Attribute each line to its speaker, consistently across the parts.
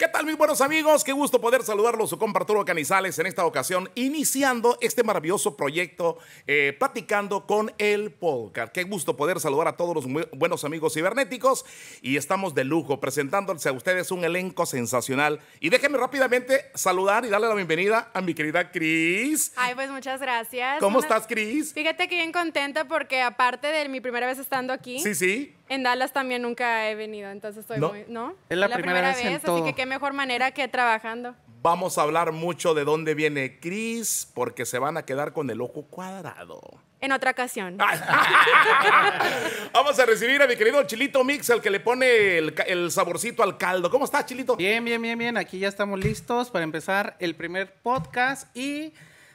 Speaker 1: ¿Qué tal mis buenos amigos? Qué gusto poder saludarlos, su compa Arturo Canizales, en esta ocasión iniciando este maravilloso proyecto, eh, platicando con el podcast. Qué gusto poder saludar a todos los buenos amigos cibernéticos y estamos de lujo presentándoles a ustedes un elenco sensacional. Y déjenme rápidamente saludar y darle la bienvenida a mi querida Cris.
Speaker 2: Ay, pues muchas gracias.
Speaker 1: ¿Cómo
Speaker 2: Una-
Speaker 1: estás, Cris?
Speaker 2: Fíjate que bien contenta porque aparte de mi primera vez estando aquí,
Speaker 1: Sí, sí.
Speaker 2: en Dallas también nunca he venido, entonces estoy
Speaker 1: ¿No?
Speaker 2: muy, ¿no?
Speaker 3: Es la primera vez en
Speaker 2: así
Speaker 3: todo.
Speaker 2: que qué mejor manera que trabajando.
Speaker 1: Vamos a hablar mucho de dónde viene Cris, porque se van a quedar con el ojo cuadrado.
Speaker 2: En otra ocasión.
Speaker 1: Vamos a recibir a mi querido Chilito Mix, el que le pone el, saborcito al caldo. ¿Cómo está, Chilito?
Speaker 3: Bien, bien, bien, bien. Aquí ya estamos listos para empezar el primer podcast y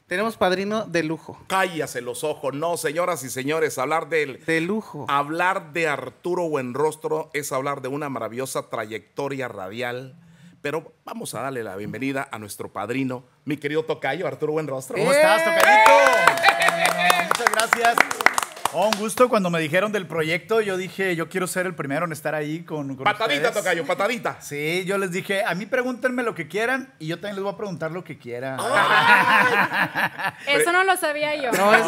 Speaker 3: tenemos padrino de lujo.
Speaker 1: Cállase los ojos. No, señoras y señores, hablar del...
Speaker 3: De lujo.
Speaker 1: Hablar de Arturo Buenrostro es hablar de una maravillosa trayectoria radial. Pero vamos a darle la bienvenida a nuestro padrino, mi querido tocayo, Arturo Buenrostro.
Speaker 4: ¿Cómo estás, Tocadito? Muchas gracias. Oh, un gusto. Cuando me dijeron del proyecto, yo dije, yo quiero ser el primero en estar ahí con, con
Speaker 1: Patadita,
Speaker 4: ustedes.
Speaker 1: tocayo, patadita.
Speaker 4: Sí, yo les dije, a mí pregúntenme lo que quieran y yo también les voy a preguntar lo que quieran.
Speaker 2: Eso no lo sabía yo.
Speaker 3: No, es-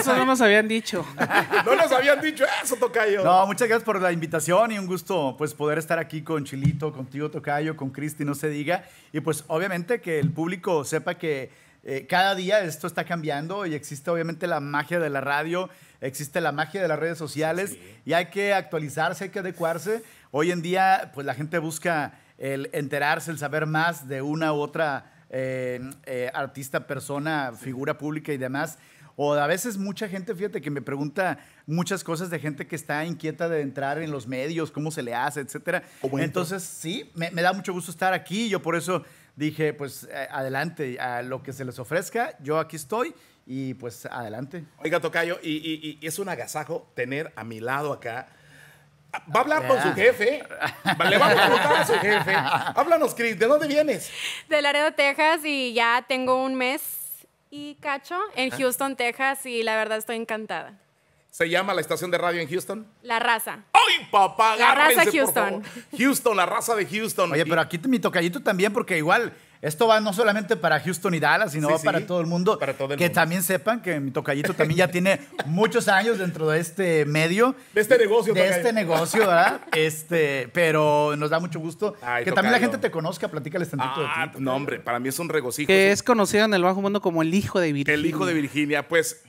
Speaker 3: eso no nos habían dicho.
Speaker 1: No nos habían dicho eso, tocayo.
Speaker 4: No, muchas gracias por la invitación y un gusto pues poder estar aquí con Chilito, contigo Tocayo, con Cristi, no se diga. Y pues obviamente que el público sepa que eh, cada día esto está cambiando y existe obviamente la magia de la radio, existe la magia de las redes sociales y hay que actualizarse, hay que adecuarse. Hoy en día pues la gente busca el enterarse, el saber más de una u otra eh, eh, artista, persona, figura pública y demás. O a veces mucha gente, fíjate, que me pregunta muchas cosas de gente que está inquieta de entrar en los medios, cómo se le hace, etcétera. Entonces, sí, me, me da mucho gusto estar aquí. Yo por eso dije, pues, eh, adelante, a lo que se les ofrezca, yo aquí estoy y pues adelante.
Speaker 1: Oiga, Tocayo, y, y- y es un agasajo tener a mi lado acá. Va a hablar con su
Speaker 4: Ya.
Speaker 1: jefe. Le va a preguntar a su jefe. Háblanos, Cris, ¿de dónde vienes?
Speaker 2: De Laredo, Texas y ya tengo un mes y cacho en Houston, Texas y la verdad estoy encantada.
Speaker 1: ¿Se llama la estación de radio en Houston?
Speaker 2: La raza.
Speaker 1: ¡Ay, papá!
Speaker 2: La raza
Speaker 1: agárrense, por
Speaker 2: Houston.
Speaker 1: favor. Houston, la raza de Houston.
Speaker 4: Oye, pero aquí mi tocallito también, porque igual esto va no solamente para Houston y Dallas, sino
Speaker 1: Sí,
Speaker 4: va
Speaker 1: sí,
Speaker 4: para todo el mundo.
Speaker 1: para todo el
Speaker 4: que
Speaker 1: mundo.
Speaker 4: también sepan que mi tocallito también ya tiene muchos años dentro de este medio.
Speaker 1: De este negocio,
Speaker 4: De
Speaker 1: tocayo.
Speaker 4: este negocio, ¿verdad? Este, pero nos da mucho gusto
Speaker 1: Ay,
Speaker 4: que también la gente te conozca, platícales tantito
Speaker 1: Ah,
Speaker 4: de ti.
Speaker 1: no, hombre, para mí es un regocijo.
Speaker 3: Que
Speaker 1: es
Speaker 3: conocido en el bajo mundo como el hijo de Virginia.
Speaker 1: El hijo de Virginia. Pues,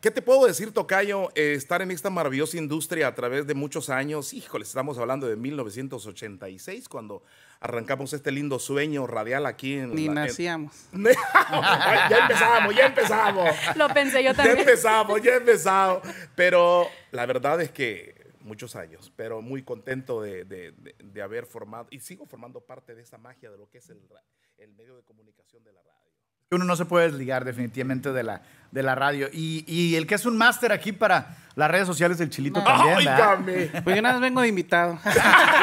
Speaker 1: ¿qué te puedo decir, Tocayo? Eh, estar en esta maravillosa industria a través de muchos años. Híjole, estamos hablando de 1986, cuando arrancamos este lindo sueño radial aquí en.
Speaker 3: Ni
Speaker 1: la- en-
Speaker 3: nacíamos.
Speaker 1: ya empezamos, ya empezamos.
Speaker 2: Lo pensé yo
Speaker 1: Ya
Speaker 2: también.
Speaker 1: empezamos, ya empezamos. Pero la verdad es que muchos años, pero muy contento de, de- de- de haber formado y sigo formando parte de esta magia de lo que es el, el medio de comunicación de la radio.
Speaker 4: Uno no se puede desligar definitivamente de la, de la radio. Y, y el que es un máster aquí para las redes sociales del Chilito también.
Speaker 1: ¡Óigame!
Speaker 3: Pues yo nada más vengo de invitado.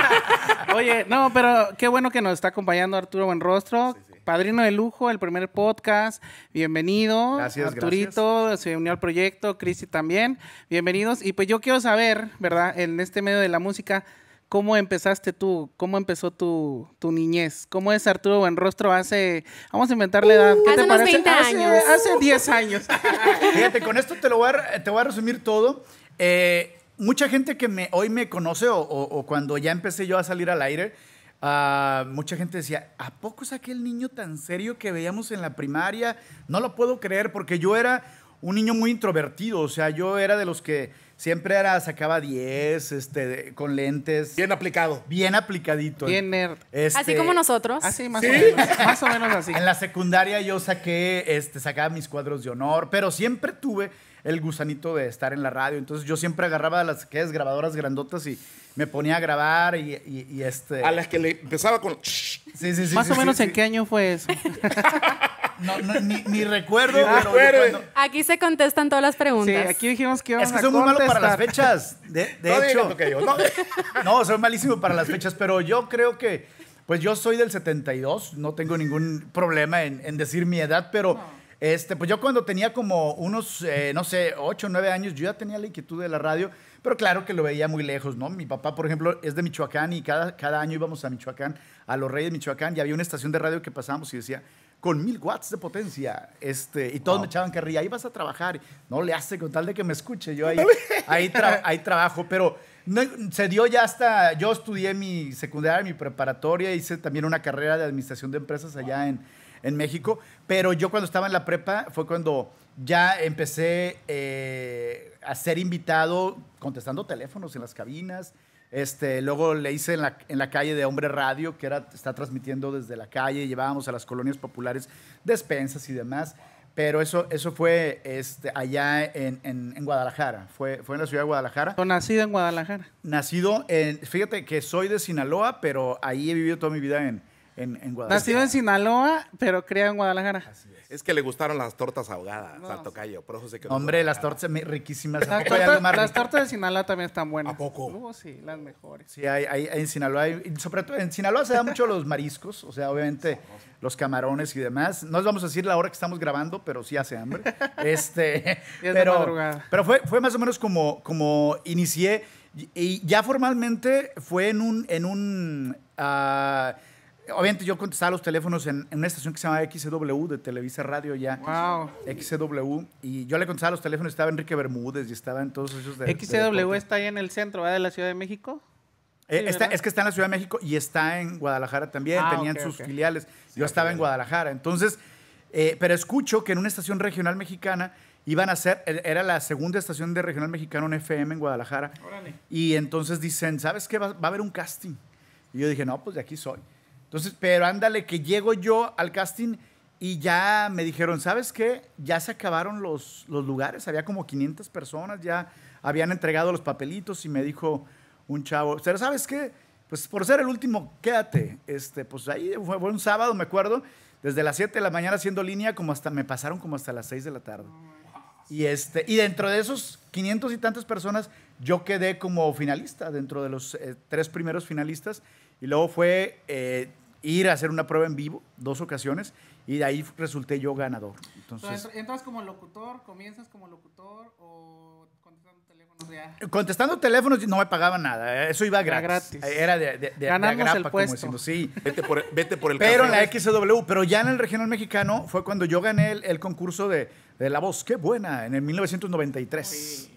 Speaker 3: Oye, no, pero qué bueno que nos está acompañando Arturo Buenrostro, padrino de lujo, el primer podcast. Bienvenido.
Speaker 4: Gracias,
Speaker 3: Arturito se unió al proyecto, Cristi también. Bienvenidos. Y pues yo quiero saber, ¿verdad? En este medio de la música, ¿cómo empezaste tú? ¿Cómo empezó tu, tu niñez? ¿Cómo es Arturo Buenrostro hace, vamos a inventar la edad? ¿Qué
Speaker 2: Hace
Speaker 3: te
Speaker 2: unos
Speaker 3: parece?
Speaker 2: 20
Speaker 3: Hace-
Speaker 2: años.
Speaker 3: Hace 10 años.
Speaker 4: Fíjate, con esto te lo voy a, te voy a resumir todo. Eh, mucha gente que me, hoy me conoce o, o- o cuando ya empecé yo a salir al aire, ah, mucha gente decía, ¿a poco es aquel niño tan serio que veíamos en la primaria? No lo puedo creer porque yo era un niño muy introvertido, o sea, yo era de los que siempre era, sacaba 10, este, con lentes, bien,
Speaker 1: Bien aplicado.
Speaker 4: aplicadito.
Speaker 3: Bien nerd.
Speaker 4: Este,
Speaker 2: Así como nosotros.
Speaker 3: Así, más
Speaker 1: ¿Sí?
Speaker 3: o menos. Más o menos así.
Speaker 4: en la secundaria yo saqué, este, sacaba mis cuadros de honor, pero siempre tuve el gusanito de estar en la radio. Entonces yo siempre agarraba las que es grabadoras grandotas y me ponía a grabar y, y- y este.
Speaker 1: A las que le empezaba con.
Speaker 4: Sí, sí, sí,
Speaker 3: Más
Speaker 4: sí,
Speaker 3: o
Speaker 4: sí,
Speaker 3: menos
Speaker 4: sí.
Speaker 3: en qué año fue eso.
Speaker 4: No, no, ni, ni recuerdo.
Speaker 1: Ni
Speaker 4: pero cuando-
Speaker 2: Aquí se contestan todas las
Speaker 3: Sí,
Speaker 2: preguntas.
Speaker 3: aquí dijimos que íbamos
Speaker 4: Es que soy muy malo para las fechas. De, de
Speaker 1: no
Speaker 4: hecho,
Speaker 1: no.
Speaker 4: no, soy malísimo para las fechas, pero yo creo que, pues yo soy del 72, no tengo ningún problema en, en decir mi edad, pero Este, pues yo cuando tenía como unos, eh, no sé, 8 o 9 años, yo ya tenía la inquietud de la radio, pero claro que lo veía muy lejos, ¿no? Mi papá, por ejemplo, es de Michoacán y cada, cada año íbamos a Michoacán, a los Reyes de Michoacán, y había una estación de radio que pasábamos y decía, con mil watts de potencia, este, y todos me echaban carrilla, ahí vas a trabajar, no le hace con tal de que me escuche, yo ahí, ahí, tra- ahí trabajo, pero no- se dio ya hasta, yo estudié mi secundaria, mi preparatoria, hice también una carrera de administración de empresas allá en, en México, pero yo cuando estaba en la prepa fue cuando ya empecé eh, a ser invitado contestando teléfonos en las cabinas. Este, luego le hice en la, en la calle de Hombre Radio, que era, está transmitiendo desde la calle, llevábamos a las colonias populares despensas y demás. Pero eso, eso fue este, allá en, en- en Guadalajara, fue, fue en la ciudad de Guadalajara.
Speaker 3: Yo nacido en Guadalajara.
Speaker 4: Nacido en, fíjate que soy de Sinaloa, pero ahí he vivido toda mi vida en, en, en Guadalajara.
Speaker 3: Nacido en Sinaloa, pero criado en Guadalajara.
Speaker 1: Es que le gustaron las tortas ahogadas al tocayo, por eso se quedó.
Speaker 4: Hombre, las tortas riquísimas.
Speaker 3: Las, tortas, las de Sinaloa también están buenas.
Speaker 1: ¿A poco?
Speaker 3: Uh, sí, las mejores.
Speaker 4: Sí, hay, hay- hay en Sinaloa, hay- sobre todo en Sinaloa se dan mucho los mariscos, o sea, obviamente los camarones y demás. No les vamos a decir la hora que estamos grabando, pero sí hace hambre. Este,
Speaker 3: Y es de
Speaker 4: pero,
Speaker 3: madrugada.
Speaker 4: pero fue, fue más o menos como, como inicié. Y- ya formalmente fue en un... En un ah, obviamente yo contestaba los teléfonos en, en una estación que se llama XW de Televisa Radio ya.
Speaker 3: Wow.
Speaker 4: XW. Y yo le contestaba los teléfonos, estaba Enrique Bermúdez y estaba en todos esos de... deporte.
Speaker 3: está ahí en el centro, ¿verdad? De la Ciudad de México.
Speaker 4: Eh,
Speaker 3: Sí,
Speaker 4: está- es que está en la Ciudad de México y está en Guadalajara también.
Speaker 3: Ah,
Speaker 4: Tenían sus filiales. Yo estaba en Guadalajara. Entonces, eh, pero escucho que en una estación regional mexicana iban a hacer, eh, era la segunda estación de regional mexicano en FM en Guadalajara. Y entonces dicen, ¿sabes qué? Va, va a haber un casting. Y yo dije, no, pues de aquí soy. Entonces, pero ándale, que llego yo al casting y ya me dijeron, ¿sabes qué? Ya se acabaron los, los lugares, había como 500 personas, ya habían entregado los papelitos y me dijo un chavo, ¿pero sabes qué? Pues por ser el último, quédate. Este, pues ahí fue, fue un sábado, me acuerdo, desde las 7 de la mañana haciendo línea, como hasta, me pasaron como hasta las 6 de la tarde. Y, este, y dentro de esos 500 y tantas personas, yo quedé como finalista, dentro de los eh, tres primeros finalistas. Y luego fue eh, ir a hacer una prueba en vivo, dos ocasiones, y de ahí resulté yo ganador. Entonces,
Speaker 3: ¿Entras como locutor, comienzas como locutor o contestando teléfonos ya?
Speaker 4: contestando teléfonos no me pagaban nada, eh, eso iba
Speaker 3: Era
Speaker 4: gratis.
Speaker 3: gratis.
Speaker 4: Era de, de, de- de
Speaker 3: Ganamos
Speaker 4: agrapa,
Speaker 3: el
Speaker 4: como
Speaker 3: puesto.
Speaker 4: decimos, sí.
Speaker 1: Vete por, vete por el
Speaker 4: Pero en la XW, pero ya en el regional mexicano fue cuando yo gané el, el concurso de, de La Voz. ¡Qué buena! En el 1993.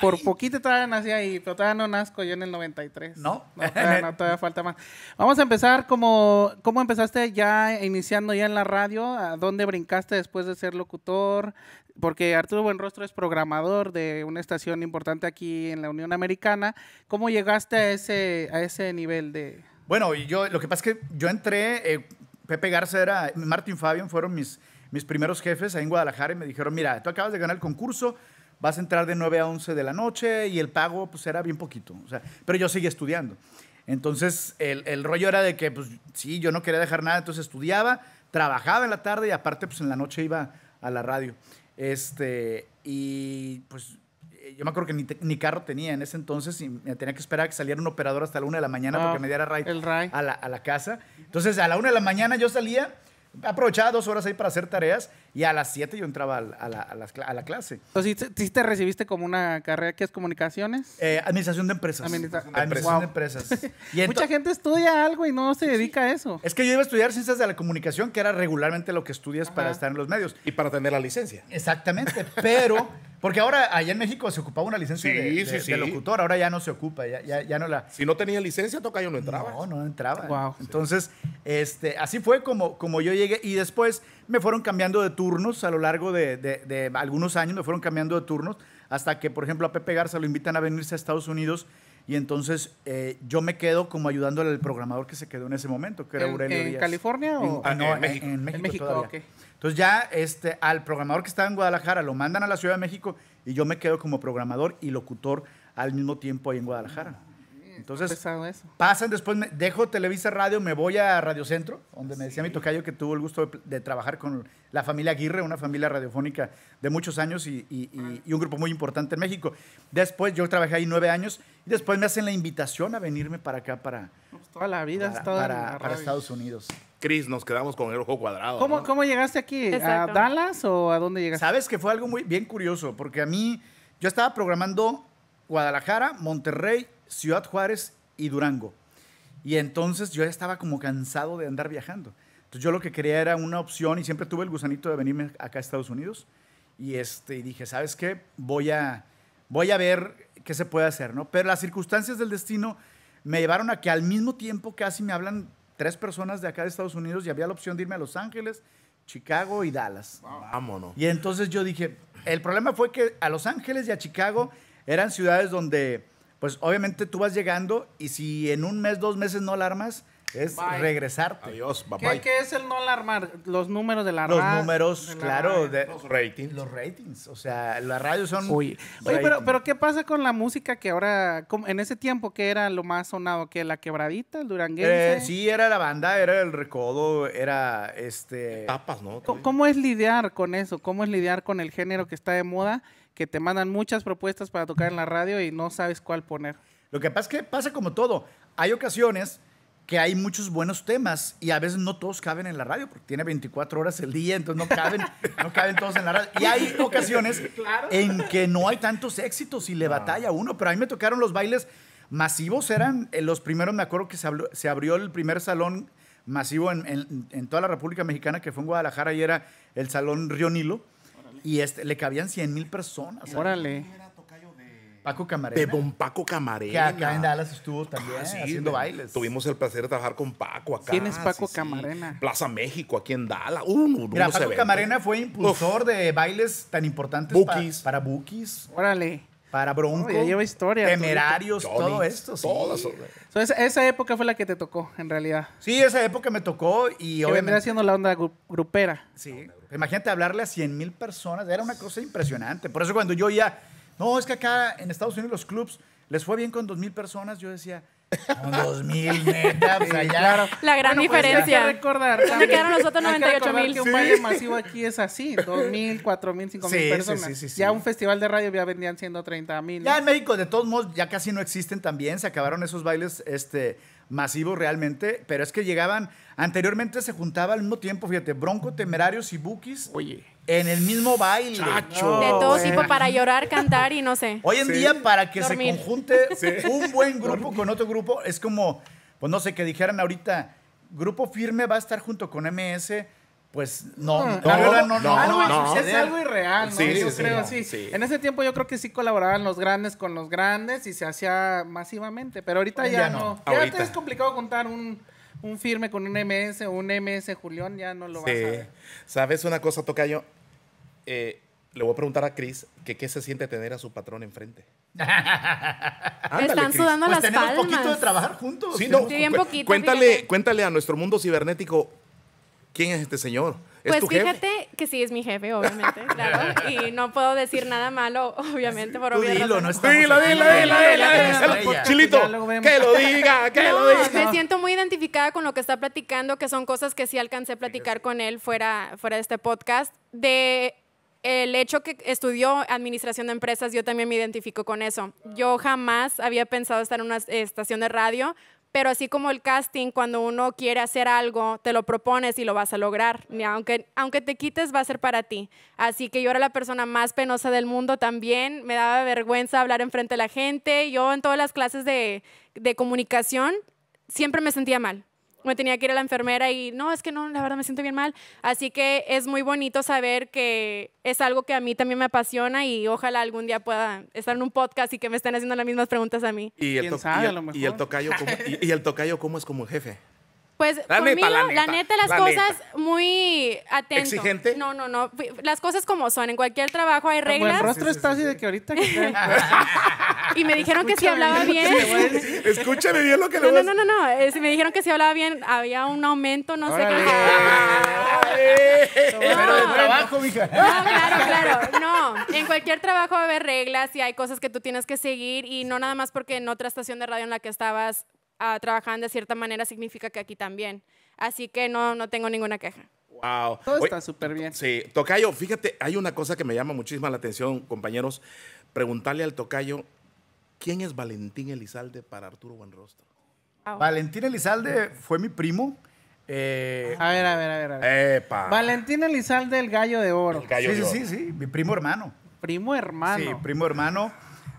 Speaker 3: Por poquito todavía nací ahí, pero todavía no nazco yo en el 93.
Speaker 4: ¿No?
Speaker 3: todavía, no, todavía falta más. Vamos a empezar como, ¿cómo empezaste ya iniciando ya en la radio? ¿A dónde brincaste después de ser locutor? Porque Arturo Buenrostro es programador de una estación importante aquí en la Unión Americana. ¿Cómo llegaste a ese, a ese nivel de...?
Speaker 4: Bueno, yo, lo que pasa es que yo entré, eh, Pepe Garza era, Martín Fabian fueron mis, mis primeros jefes ahí en Guadalajara y me dijeron, mira, tú acabas de ganar el concurso, vas a entrar de 9 a 11 de la noche y el pago pues era bien poquito, o sea, pero yo seguía estudiando. Entonces, el, el rollo era de que, pues sí, yo no quería dejar nada, entonces estudiaba, trabajaba en la tarde y aparte, pues en la noche iba a la radio. Este, y pues eh, yo me acuerdo que ni, te- ni carro tenía en ese entonces y me tenía que esperar a que saliera un operador hasta la una de la mañana
Speaker 3: Ah,
Speaker 4: porque me diera ride
Speaker 3: el ride.
Speaker 4: A, la, a la casa. Entonces, a la una de la mañana yo salía, aprovechaba dos horas ahí para hacer tareas y a las siete yo entraba a la, a las cla- a la clase.
Speaker 3: Entonces, ¿sí te- ¿sí te recibiste como una carrera que es comunicaciones?
Speaker 4: Eh, administración de empresas.
Speaker 3: Administra-
Speaker 4: Administración
Speaker 3: Wow.
Speaker 4: de empresas. Y ento-
Speaker 3: Mucha gente estudia algo y no se dedica a eso.
Speaker 4: Es que yo iba a estudiar ciencias de la comunicación, que era regularmente lo que estudias para estar en los medios.
Speaker 1: Y para tener la licencia.
Speaker 4: Exactamente, pero porque ahora allá en México se ocupaba una licencia
Speaker 1: Sí,
Speaker 4: de, de-
Speaker 1: sí,
Speaker 4: de locutor, ahora ya no se ocupa, ya, ya, ya no la...
Speaker 1: Si no tenía licencia, tocayo no entraba.
Speaker 4: No, no entraba.
Speaker 3: Wow.
Speaker 4: Entonces, este, así fue como, como yo llegué y después me fueron cambiando de turnos a lo largo de, de- de algunos años, me fueron cambiando de turnos hasta que, por ejemplo, a Pepe Garza lo invitan a venirse a Estados Unidos y entonces eh, yo me quedo como ayudándole al programador que se quedó en ese momento, que era
Speaker 3: ¿En,
Speaker 4: Aurelio
Speaker 3: en
Speaker 4: Díaz.
Speaker 3: California o...?
Speaker 4: Ah,
Speaker 1: En-
Speaker 4: no,
Speaker 1: en México.
Speaker 4: En, México,
Speaker 3: En México,
Speaker 4: todavía.
Speaker 3: ok.
Speaker 4: Entonces ya este, al programador que estaba en Guadalajara lo mandan a la Ciudad de México y yo me quedo como programador y locutor al mismo tiempo ahí en Guadalajara. Entonces
Speaker 3: eso.
Speaker 4: pasan después, me- dejo Televisa Radio, me voy a Radio Centro, donde me decía mi tocayo que tuvo el gusto de, de trabajar con la familia Aguirre, una familia radiofónica de muchos años y, y- y- y un grupo muy importante en México. Después yo trabajé ahí nueve años y después me hacen la invitación a venirme para acá, para,
Speaker 3: Pues toda la vida
Speaker 4: para, para-
Speaker 3: la
Speaker 4: para. Estados Unidos.
Speaker 1: Chris, nos quedamos con el ojo cuadrado.
Speaker 3: ¿Cómo,
Speaker 1: ¿no?
Speaker 3: ¿Cómo llegaste aquí? ¿A. Dallas o a dónde llegaste?
Speaker 4: Sabes que fue algo muy bien curioso, porque a mí, yo estaba programando Guadalajara, Monterrey, Ciudad Juárez y Durango. Y entonces yo ya estaba como cansado de andar viajando. Entonces yo lo que quería era una opción y siempre tuve el gusanito de venirme acá a Estados Unidos. Y, este, y dije, ¿sabes qué? Voy a, voy a ver qué se puede hacer, ¿no? Pero las circunstancias del destino me llevaron a que al mismo tiempo casi me hablan tres personas de acá de Estados Unidos y había la opción de irme a Los Ángeles, Chicago y Dallas.
Speaker 1: Vámonos.
Speaker 4: Y entonces yo dije, el problema fue que a Los Ángeles y a Chicago eran ciudades donde, pues obviamente tú vas llegando y si en un mes, dos meses no la armas, es
Speaker 3: Bye.
Speaker 4: regresarte.
Speaker 1: Adiós, bye
Speaker 3: ¿Qué,
Speaker 1: bye.
Speaker 3: qué es el no alarmar? Los números de la
Speaker 4: Los
Speaker 3: ra-
Speaker 4: números, claro,
Speaker 3: radio.
Speaker 4: de,
Speaker 1: Los ratings.
Speaker 4: los ratings. O sea, las radios son...
Speaker 3: Oye, oye, pero, pero ¿qué pasa con la música que ahora, como en ese tiempo que era lo más sonado? que ¿La quebradita, el duranguense?
Speaker 4: Eh, sí, era la banda, era el recodo, era este...
Speaker 1: Tapas, ¿no?
Speaker 3: ¿Cómo, cómo es lidiar con eso? ¿Cómo es lidiar con el género que está de moda? Que te mandan muchas propuestas para tocar en la radio y no sabes cuál poner.
Speaker 4: Lo que pasa es que pasa como todo. Hay ocasiones que hay muchos buenos temas y a veces no todos caben en la radio porque tiene 24 horas el día, entonces no caben, no caben todos en la radio. Y hay ocasiones en que no hay tantos éxitos y le batalla uno, pero a mí me tocaron los bailes masivos, eran eh, los primeros, me acuerdo que se, abrió el primer salón masivo en, en- en toda la República Mexicana, que fue en Guadalajara y era el Salón Río Nilo, y este, le cabían 100 mil personas.
Speaker 3: Órale.
Speaker 4: Paco
Speaker 1: De
Speaker 4: Camarena,
Speaker 1: Don Paco Camarena.
Speaker 4: que acá en Dallas estuvo también
Speaker 1: Ah, sí,
Speaker 4: haciendo
Speaker 1: de-
Speaker 4: bailes.
Speaker 1: Tuvimos el placer de trabajar con Paco acá.
Speaker 3: ¿Quién es Paco
Speaker 1: sí, sí.
Speaker 3: Camarena?
Speaker 1: Plaza México, aquí en Dallas. Uh,
Speaker 4: Mira, Paco. Camarena fue impulsor de bailes tan importantes pa-
Speaker 1: Bookies.
Speaker 4: para Bookies,
Speaker 3: Órale.
Speaker 4: Para Bronco,
Speaker 3: ya lleva historia,
Speaker 4: Temerarios,
Speaker 1: Johnny,
Speaker 4: todo esto. Sí.
Speaker 1: todo eso.
Speaker 3: So, esa, esa época fue la que te tocó, en realidad.
Speaker 4: Sí, esa época me tocó y
Speaker 3: Que vendría
Speaker 4: obviamente...
Speaker 3: siendo la onda gru- grupera.
Speaker 4: Sí, imagínate hablarle a 100 mil personas, era una cosa impresionante. Por eso cuando yo ya, no, es que acá en Estados Unidos los clubs les fue bien con 2 mil personas, yo decía, con 2 mil, neta, pues allá.
Speaker 2: La gran
Speaker 3: Bueno, pues,
Speaker 2: diferencia.
Speaker 3: hay que recordar.
Speaker 2: ¿Dónde quedaron los otros
Speaker 3: Hay que
Speaker 2: 98
Speaker 3: recordar
Speaker 2: mil?
Speaker 3: que un baile masivo aquí es así: 2 mil, 4 mil, 5 mil
Speaker 4: Sí, sí,
Speaker 3: personas.
Speaker 4: sí, sí, sí.
Speaker 3: Ya un festival de radio ya vendían siendo 30 mil.
Speaker 4: Ya en México, de todos modos, ya casi no existen también. Se acabaron esos bailes este, masivos realmente. Pero es que llegaban. Anteriormente se juntaba al mismo tiempo, fíjate, Bronco, Temerarios y Bookies
Speaker 3: Oye.
Speaker 4: En el mismo baile.
Speaker 1: Chacho.
Speaker 2: De todo
Speaker 3: güey.
Speaker 2: tipo para llorar, cantar y no sé.
Speaker 4: Hoy en día, para que
Speaker 2: Dormir.
Speaker 4: se conjunte un buen grupo con otro grupo, es como, pues no sé, que dijeran ahorita, Grupo Firme va a estar junto con MS. Pues no,
Speaker 3: No,
Speaker 4: la verdad no,
Speaker 1: no,
Speaker 4: no,
Speaker 3: es algo irreal, ¿no?
Speaker 1: Sí,
Speaker 3: yo
Speaker 1: sí,
Speaker 3: creo,
Speaker 1: sí,
Speaker 3: sí.
Speaker 1: sí.
Speaker 3: En ese tiempo yo creo que sí colaboraban los grandes con los grandes y se hacía masivamente, pero ahorita
Speaker 4: Hoy
Speaker 3: ya no. Ya
Speaker 1: Ahorita.
Speaker 3: es complicado contar un, un firme con un MS o un MS Julián, ya no lo vas a
Speaker 1: Sí.
Speaker 3: ver.
Speaker 1: ¿Sabes una cosa, Tocayo? Eh, le voy a preguntar a Chris que qué se siente tener a su patrón enfrente.
Speaker 2: Me
Speaker 1: Ándale,
Speaker 2: están
Speaker 1: Chris.
Speaker 2: sudando
Speaker 4: Pues
Speaker 2: las
Speaker 4: tenemos
Speaker 2: palmas.
Speaker 4: poquito de trabajar juntos.
Speaker 1: Sí, no,
Speaker 2: Sí, bien
Speaker 1: cu-
Speaker 2: poquito,
Speaker 1: cuéntale,
Speaker 2: fíjate.
Speaker 1: cuéntale a nuestro mundo cibernético quién es este señor. ¿Es
Speaker 2: Pues
Speaker 1: tu jefe?
Speaker 2: fíjate que sí es mi jefe, obviamente, claro. Y no puedo decir nada malo, obviamente, por obvias
Speaker 4: dilo, no
Speaker 1: Dilo, dilo, dilo. Chilito, que lo diga, que lo diga.
Speaker 2: me siento muy identificada con lo que está platicando, que son cosas que sí alcancé a platicar con él fuera, fuera de este podcast. De el hecho que estudió administración de empresas, yo también me identifico con eso. Yo jamás había pensado estar en una estación de radio, pero así como el casting, cuando uno quiere hacer algo, te lo propones y lo vas a lograr. Aunque, aunque te quites, va a ser para ti. Así que yo era la persona más penosa del mundo también. Me daba vergüenza hablar enfrente de la gente. Yo en todas las clases de, de comunicación siempre me sentía mal. Me tenía que ir a la enfermera y no, es que no, la verdad me siento bien mal. Así que es muy bonito saber que es algo que a mí también me apasiona y ojalá algún día pueda estar en un podcast y que me estén haciendo las mismas preguntas a mí.
Speaker 1: Y el, el- y el tocayo, ¿cómo, y, y el tocayo, ¿cómo es como jefe?
Speaker 2: Pues
Speaker 1: La
Speaker 2: conmigo,
Speaker 1: neta, la
Speaker 2: la
Speaker 1: neta,
Speaker 2: las
Speaker 1: la
Speaker 2: cosas
Speaker 1: neta.
Speaker 2: muy atento.
Speaker 1: ¿Exigente?
Speaker 2: No, no, no. Las cosas como son. En cualquier trabajo hay reglas.
Speaker 3: rostro está así de que ahorita que trae-
Speaker 2: Y me dijeron que si hablaba
Speaker 3: bien.
Speaker 1: Escúchame bien lo que le
Speaker 2: No,
Speaker 1: voy
Speaker 2: no,
Speaker 1: a
Speaker 2: no, no, no. Eh, si me dijeron que si hablaba bien, había un aumento, no sé
Speaker 3: Órale.
Speaker 2: qué.
Speaker 4: Pero de
Speaker 2: No.
Speaker 4: trabajo, mija.
Speaker 2: No, claro, claro. No, en cualquier trabajo va a haber reglas y hay cosas que tú tienes que seguir y no nada más porque en otra estación de radio en la que estabas ah, trabajando de cierta manera significa que aquí también. Así que no, no tengo ninguna queja.
Speaker 1: Wow.
Speaker 3: Todo
Speaker 1: Oye,
Speaker 3: está súper bien.
Speaker 1: Sí, Tocayo, fíjate, hay una cosa que me llama muchísima la atención, compañeros. Preguntarle al Tocayo, ¿quién es Valentín Elizalde para Arturo Buenrostro?
Speaker 4: Valentín Elizalde fue mi primo. Eh,
Speaker 3: A ver, a ver, a ver. a ver.
Speaker 1: Epa.
Speaker 3: Valentín Elizalde, el gallo de oro.
Speaker 1: El gallo
Speaker 4: sí,
Speaker 1: de
Speaker 4: sí,
Speaker 1: oro.
Speaker 4: sí, sí, mi primo hermano.
Speaker 3: Primo hermano.
Speaker 4: Sí, primo hermano,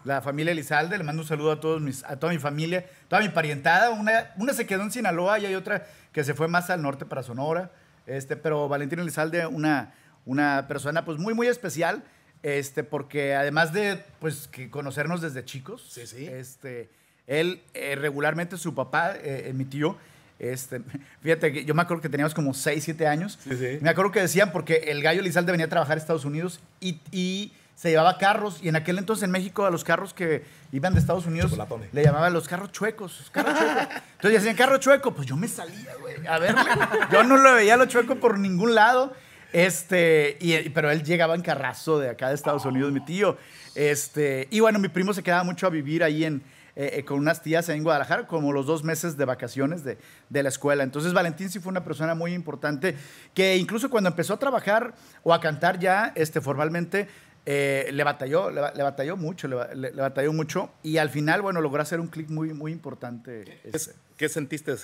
Speaker 4: la familia Elizalde. Le mando un saludo a, todos mis, a toda mi familia, toda mi parientada. Una, una se quedó en Sinaloa y hay otra que se fue más al norte para Sonora. Este, pero Valentín Elizalde, una, una persona pues muy, muy especial. Este, porque además de pues que conocernos desde chicos,
Speaker 1: Sí, sí.
Speaker 4: este, él eh, regularmente su papá, eh, mi tío, este, fíjate que yo me acuerdo que teníamos como 6, 7 años.
Speaker 1: Sí, sí.
Speaker 4: Me acuerdo que decían porque el gallo Elizalde venía a trabajar a Estados Unidos y, y se llevaba carros. Y en aquel entonces en México a los carros que iban de Estados Unidos le llamaban los carros chuecos. los carros chuecos. Entonces decían carro chueco. Pues yo me salía, güey, a verle. Yo no lo veía lo chueco por ningún lado. Este, y, pero él llegaba en carrazo de acá de Estados Unidos, mi tío. Este, y bueno, mi primo se quedaba mucho a vivir ahí en, eh, eh, con unas tías en Guadalajara, como los dos meses de vacaciones de, de la escuela. Entonces Valentín sí fue una persona muy importante, que incluso cuando empezó a trabajar o a cantar ya este, formalmente, eh, le batalló, le, ba- le batalló mucho, le, ba- le- le batalló mucho. Y al final, bueno, logró hacer un clic muy, muy importante. ese.
Speaker 1: ¿Qué sentiste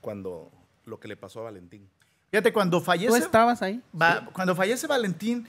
Speaker 1: cuando lo que le pasó a Valentín?
Speaker 4: Fíjate, cuando
Speaker 3: ¿Tú
Speaker 4: fallece...
Speaker 3: estabas ahí?
Speaker 4: Va- Cuando fallece Valentín,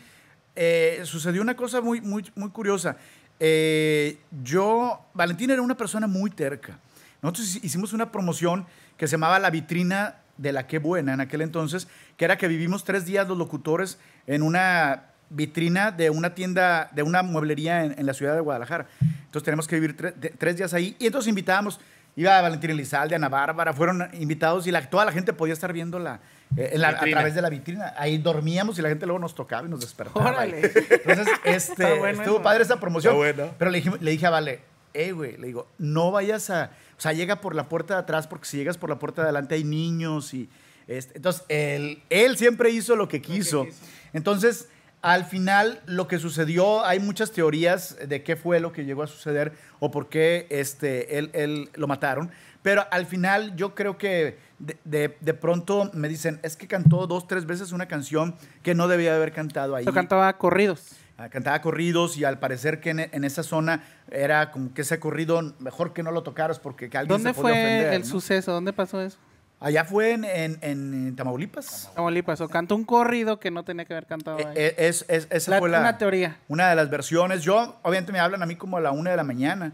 Speaker 4: eh, sucedió una cosa muy, muy, muy curiosa. Eh, yo, Valentín era una persona muy terca. Nosotros hici- hicimos una promoción que se llamaba La Vitrina de la Qué Buena en aquel entonces, que era que vivimos tres días los locutores en una vitrina de una tienda, de una mueblería en, en la ciudad de Guadalajara. Entonces tenemos que vivir tre- de- tres días ahí. Y entonces invitábamos, iba Valentín Elizalde, Ana Bárbara, fueron invitados y la- toda la gente podía estar viendo la, eh, en la- a través de la vitrina. Ahí dormíamos y la gente luego nos tocaba y nos despertaba.
Speaker 3: Órale.
Speaker 4: Entonces, este,
Speaker 3: bueno
Speaker 4: estuvo
Speaker 3: eso.
Speaker 4: padre esa promoción.
Speaker 1: Está bueno.
Speaker 4: Pero le dije, le dije a Vale, eh, güey, le digo, no vayas a, o sea, llega por la puerta de atrás porque si llegas por la puerta de adelante hay niños y, este, entonces, él, él siempre hizo lo que quiso. Entonces, al final, lo que sucedió, hay muchas teorías de qué fue lo que llegó a suceder o por qué este, él, él lo mataron. Pero al final, yo creo que de, de- de pronto me dicen, es que cantó dos, tres veces una canción que no debía haber cantado ahí.
Speaker 3: Yo cantaba corridos.
Speaker 4: Ah, Cantaba corridos y al parecer que en, en esa zona era como que ese corrido mejor que no lo tocaras porque que alguien
Speaker 3: ¿Dónde
Speaker 4: se podía
Speaker 3: fue
Speaker 4: ofender,
Speaker 3: el
Speaker 4: ¿no?
Speaker 3: suceso? ¿Dónde pasó eso?
Speaker 4: Allá fue en, en- en Tamaulipas.
Speaker 3: Tamaulipas. O cantó un corrido que no tenía que haber cantado
Speaker 4: Eh,
Speaker 3: ahí.
Speaker 4: eh, es, es- esa
Speaker 3: La-
Speaker 4: fue la,
Speaker 3: una teoría.
Speaker 4: Una de las versiones. Yo, obviamente, me hablan a mí como a la una de la mañana.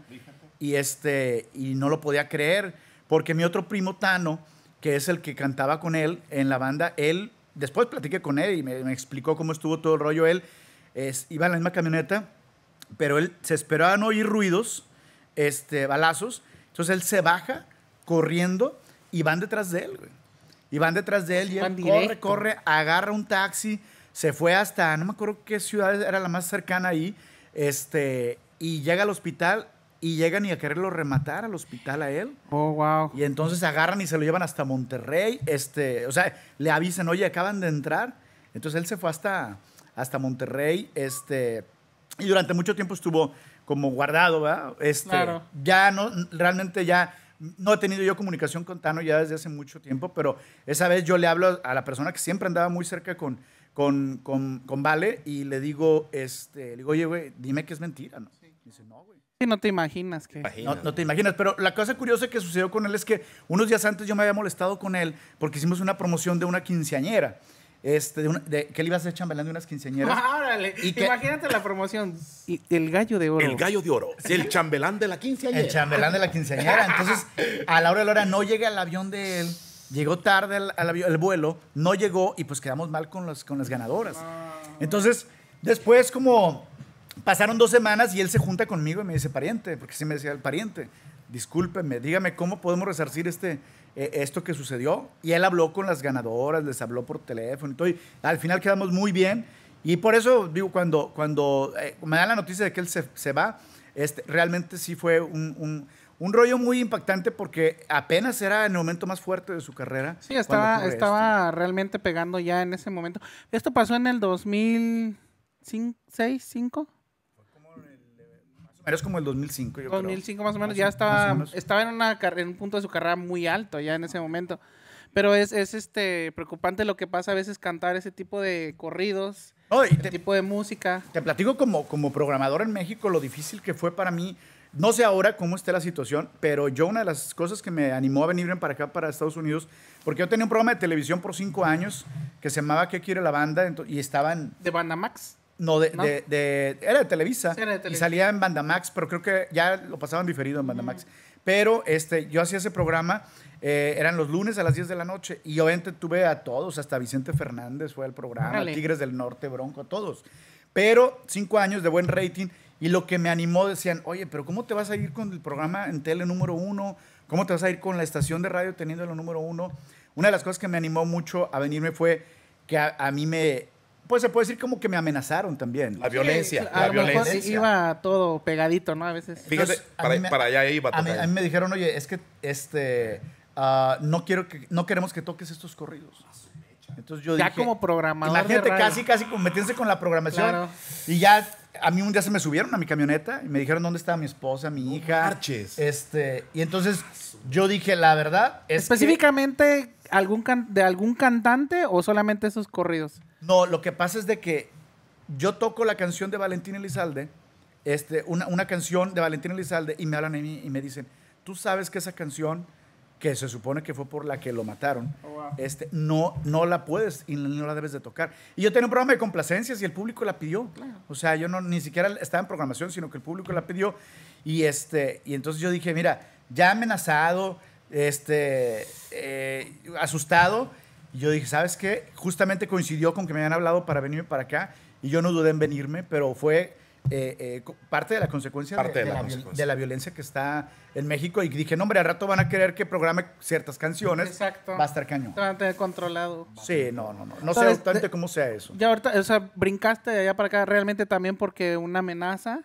Speaker 4: Y, este, y no lo podía creer. Porque mi otro primo Tano, que es el que cantaba con él en la banda, él, después platiqué con él y me, me explicó cómo estuvo todo el rollo. Él es, iba en la misma camioneta, pero él se esperaba no oír ruidos, este, balazos. Entonces él se baja corriendo y van detrás de él, güey. Y van detrás de él y él corre, corre, agarra un taxi, se fue hasta, no me acuerdo qué ciudad era la más cercana ahí, este, y llega al hospital y llegan y a quererlo rematar al hospital a él.
Speaker 3: Oh, wow.
Speaker 4: Y entonces agarran y se lo llevan hasta Monterrey. Este, o sea, le avisan, oye, acaban de entrar. Entonces él se fue hasta, hasta Monterrey. Este, y durante mucho tiempo estuvo como guardado, ¿verdad? Este,
Speaker 3: Claro.
Speaker 4: Ya no, realmente ya no he tenido yo comunicación con Tano ya desde hace mucho tiempo, pero esa vez yo le hablo a la persona que siempre andaba muy cerca con, con, con, con Vale y le digo, este, le digo, oye, güey, dime que es mentira, ¿no? Y dice, no, güey.
Speaker 3: Sí, no te imaginas que...
Speaker 4: No, no te imaginas, pero la cosa curiosa que sucedió con él es que unos días antes yo me había molestado con él porque hicimos una promoción de una quinceañera, este, de una- de- que él iba a ser chambelán de unas quinceañeras.
Speaker 3: Órale.
Speaker 4: ¿Y?
Speaker 3: Imagínate la promoción. Y el gallo de oro.
Speaker 1: El gallo de oro. El chambelán de la quinceañera.
Speaker 4: El chambelán de la quinceañera. Entonces, a la hora de la hora no llega el avión de él, llegó tarde al, al avión- el vuelo, no llegó y pues quedamos mal con, las con las ganadoras. Entonces, después como pasaron dos semanas y él se junta conmigo y me dice, pariente, porque sí me decía el pariente, discúlpeme, dígame cómo podemos resarcir este, eh, esto que sucedió. Y él habló con las ganadoras, les habló por teléfono y todo. Y al final quedamos muy bien. Y por eso, digo, cuando, cuando eh, me dan la noticia de que él se, se va, este, realmente sí fue un, un- un rollo muy impactante porque apenas era el momento más fuerte de su carrera.
Speaker 3: Sí, estaba, estaba realmente pegando ya en ese momento. Esto pasó en el 2006, 5,
Speaker 4: esto. Era como el 2005, yo creo.
Speaker 3: 2005 más o menos.
Speaker 4: Más
Speaker 3: Ya estaba,
Speaker 4: menos.
Speaker 3: estaba en, una, en un punto de su carrera muy alto ya en ese momento. Pero es, es este preocupante lo que pasa a veces cantar ese tipo de corridos,
Speaker 4: y
Speaker 3: ese
Speaker 4: te,
Speaker 3: tipo de música.
Speaker 4: te platico como, como programador en México lo difícil que fue para mí no sé ahora cómo está la situación, pero yo una de las cosas que me animó a venirme para acá, para Estados Unidos, porque yo tenía un programa de televisión por cinco años que se llamaba ¿Qué quiere la banda? ento- Y estaba en...
Speaker 3: ¿De Banda Max?
Speaker 4: No, de,
Speaker 3: ¿No?
Speaker 4: de- de- era de Televisa.
Speaker 3: Sí, era de
Speaker 4: Y
Speaker 3: Televisa.
Speaker 4: salía en Bandamax, pero creo que ya lo pasaban diferido en Bandamax. Pero este, yo hacía ese programa, eh, eran los lunes a las 10 de la noche. Y obviamente tuve a todos, hasta Vicente Fernández fue al programa. Tigres del Norte, Bronco, a todos. Pero cinco años de buen rating. Y lo que me animó decían, oye, pero ¿cómo te vas a ir con el programa en tele número uno? ¿Cómo te vas a ir con la estación de radio teniendo el número uno? Una de las cosas que me animó mucho a venirme fue que a, a mí me, pues se puede decir como que me amenazaron también.
Speaker 1: La violencia, la
Speaker 3: lo mejor
Speaker 1: violencia.
Speaker 3: iba todo pegadito, ¿no? A veces.
Speaker 1: Fíjate,
Speaker 4: Entonces,
Speaker 1: para,
Speaker 4: mí me-
Speaker 1: para allá iba.
Speaker 4: A mí, a mí me dijeron, oye, es que este, ah, no, quiero que, no queremos que toques estos corridos. Entonces yo
Speaker 3: Ya
Speaker 4: dije,
Speaker 3: como programador
Speaker 4: Imagínate, casi, casi como metiéndose con la programación.
Speaker 3: Claro.
Speaker 4: Y ya, a mí un día se me subieron a mi camioneta y me dijeron dónde estaba mi esposa, mi hija.
Speaker 1: marches.
Speaker 4: Este, y entonces yo dije, la verdad es que-
Speaker 3: Específicamente algún can- de algún cantante o solamente esos corridos.
Speaker 4: No, lo que pasa es de que yo toco la canción de Valentín Elizalde, este, una, una canción de Valentín Elizalde, y me hablan a mí y me dicen, tú sabes que esa canción, que se supone que fue por la que lo mataron, este, no, no la puedes y no la debes de tocar. Y yo tenía un programa de complacencias y el público la pidió. O sea, yo no ni siquiera estaba en programación, sino que el público la pidió. Y, este, y entonces yo dije, mira, ya amenazado, este, eh, asustado, y yo dije, ¿sabes qué? Justamente coincidió con que me habían hablado para venirme para acá y yo no dudé en venirme, pero fue eh, eh, parte de la consecuencia,
Speaker 1: Parte de la
Speaker 4: viol-
Speaker 1: consecuencia.
Speaker 4: de la violencia que está en México. Y dije, no, hombre, al rato van a querer que programe ciertas canciones.
Speaker 3: Exacto.
Speaker 4: Va a estar cañón.
Speaker 3: Te van a tener controlado.
Speaker 4: Sí, no, no, no. No sé
Speaker 3: Entonces,
Speaker 4: exactamente
Speaker 3: de-
Speaker 4: cómo sea eso.
Speaker 3: Ya ahorita, o sea, brincaste de allá para acá realmente también porque una amenaza.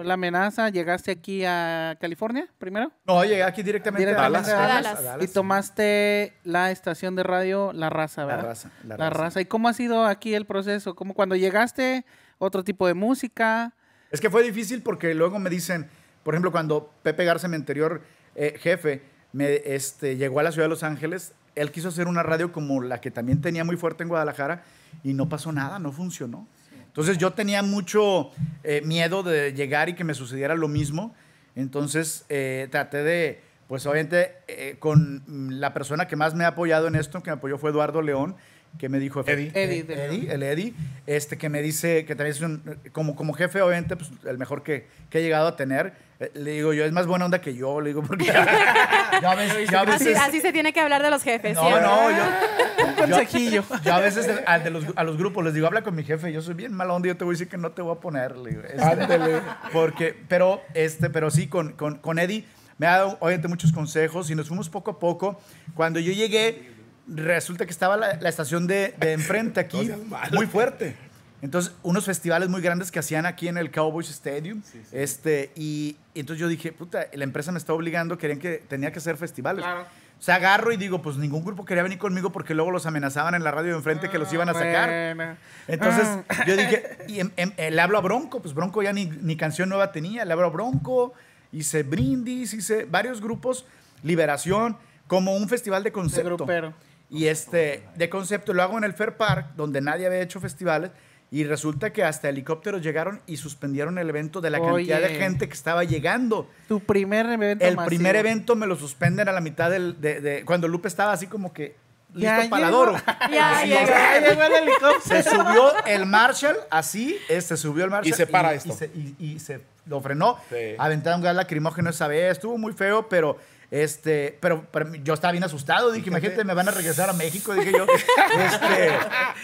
Speaker 3: Fue la amenaza. Llegaste aquí a California primero.
Speaker 4: No, llegué aquí directamente,
Speaker 3: Directamente
Speaker 4: a
Speaker 3: a
Speaker 4: Dallas.
Speaker 2: Dallas.
Speaker 4: a Dallas.
Speaker 3: Y tomaste la estación de radio La Raza,
Speaker 4: La
Speaker 3: ¿verdad?
Speaker 4: raza. La,
Speaker 3: La
Speaker 4: raza.
Speaker 3: raza. ¿Y cómo ha sido aquí el proceso? ¿Cómo cuando llegaste, otro tipo de música?
Speaker 4: Es que fue difícil porque luego me dicen, por ejemplo, cuando Pepe Garza, mi anterior eh, jefe, me, este, llegó a la ciudad de Los Ángeles, él quiso hacer una radio como la que también tenía muy fuerte en Guadalajara y no pasó nada, no funcionó. Entonces yo tenía mucho eh, miedo de llegar y que me sucediera lo mismo. Entonces eh, traté de, pues obviamente, eh, con la persona que más me ha apoyado en esto, que me apoyó fue Eduardo León, que me dijo,
Speaker 1: Eddie.
Speaker 3: Eddie
Speaker 4: Eddie, el Eddie, este, que me dice que también es un, como, como jefe, obviamente, pues, el mejor que, que he llegado a tener. Eh, Le digo yo, es más buena onda que yo, le digo, porque yo a veces, yo a
Speaker 2: Así,
Speaker 4: veces-
Speaker 2: así se tiene que hablar de los jefes.
Speaker 4: no,
Speaker 2: siempre.
Speaker 4: no, yo,
Speaker 3: Un consejillo.
Speaker 4: yo a veces a, de los, a los grupos les digo, habla con mi jefe, yo soy bien mala onda, yo te voy a decir que no te voy a poner. le digo, este, Porque, pero, este, pero sí, con, con, con Eddie me ha dado obviamente muchos consejos y nos fuimos poco a poco. Cuando yo llegué, resulta que estaba la, la estación de, de enfrente aquí, muy fuerte. Entonces, unos festivales muy grandes que hacían aquí en el Cowboys Stadium. Este, y, y entonces yo dije, puta, la empresa me está obligando, querían que tenía que hacer festivales.
Speaker 3: Claro.
Speaker 4: O sea, agarro y digo, pues ningún grupo quería venir conmigo porque luego los amenazaban en la radio de enfrente que los iban a sacar.
Speaker 3: Bueno.
Speaker 4: Entonces
Speaker 3: Ah.
Speaker 4: yo dije, y em- em- eh, le hablo a Bronco, pues Bronco ya ni, ni canción nueva tenía, le hablo a Bronco, hice Brindis, hice varios grupos, Liberación, como un festival de concepto.
Speaker 3: grupero.
Speaker 4: Y este, de concepto, lo hago en el Fair Park, donde nadie había hecho festivales, y resulta que hasta helicópteros llegaron y suspendieron el evento de la cantidad de gente que estaba llegando.
Speaker 3: Tu primer evento
Speaker 4: El
Speaker 3: masivo.
Speaker 4: primer evento me lo suspenden a la mitad del, de, de- cuando Lupe estaba así como que listo
Speaker 3: Ya
Speaker 4: para
Speaker 3: llegó.
Speaker 4: Doro.
Speaker 2: Ya
Speaker 4: Así,
Speaker 2: llegó.
Speaker 3: Ya llegó el helicóptero.
Speaker 4: se subió el Marshall así, se subió el Marshall.
Speaker 1: Y se para
Speaker 4: y,
Speaker 1: esto.
Speaker 4: Y se, y- y se lo frenó.
Speaker 1: Sí.
Speaker 4: Aventaron gas lacrimógeno esa vez. Estuvo muy feo, pero, este, pero, pero yo estaba bien asustado. Dije, imagínate, me van a regresar a México. Dije yo. Este,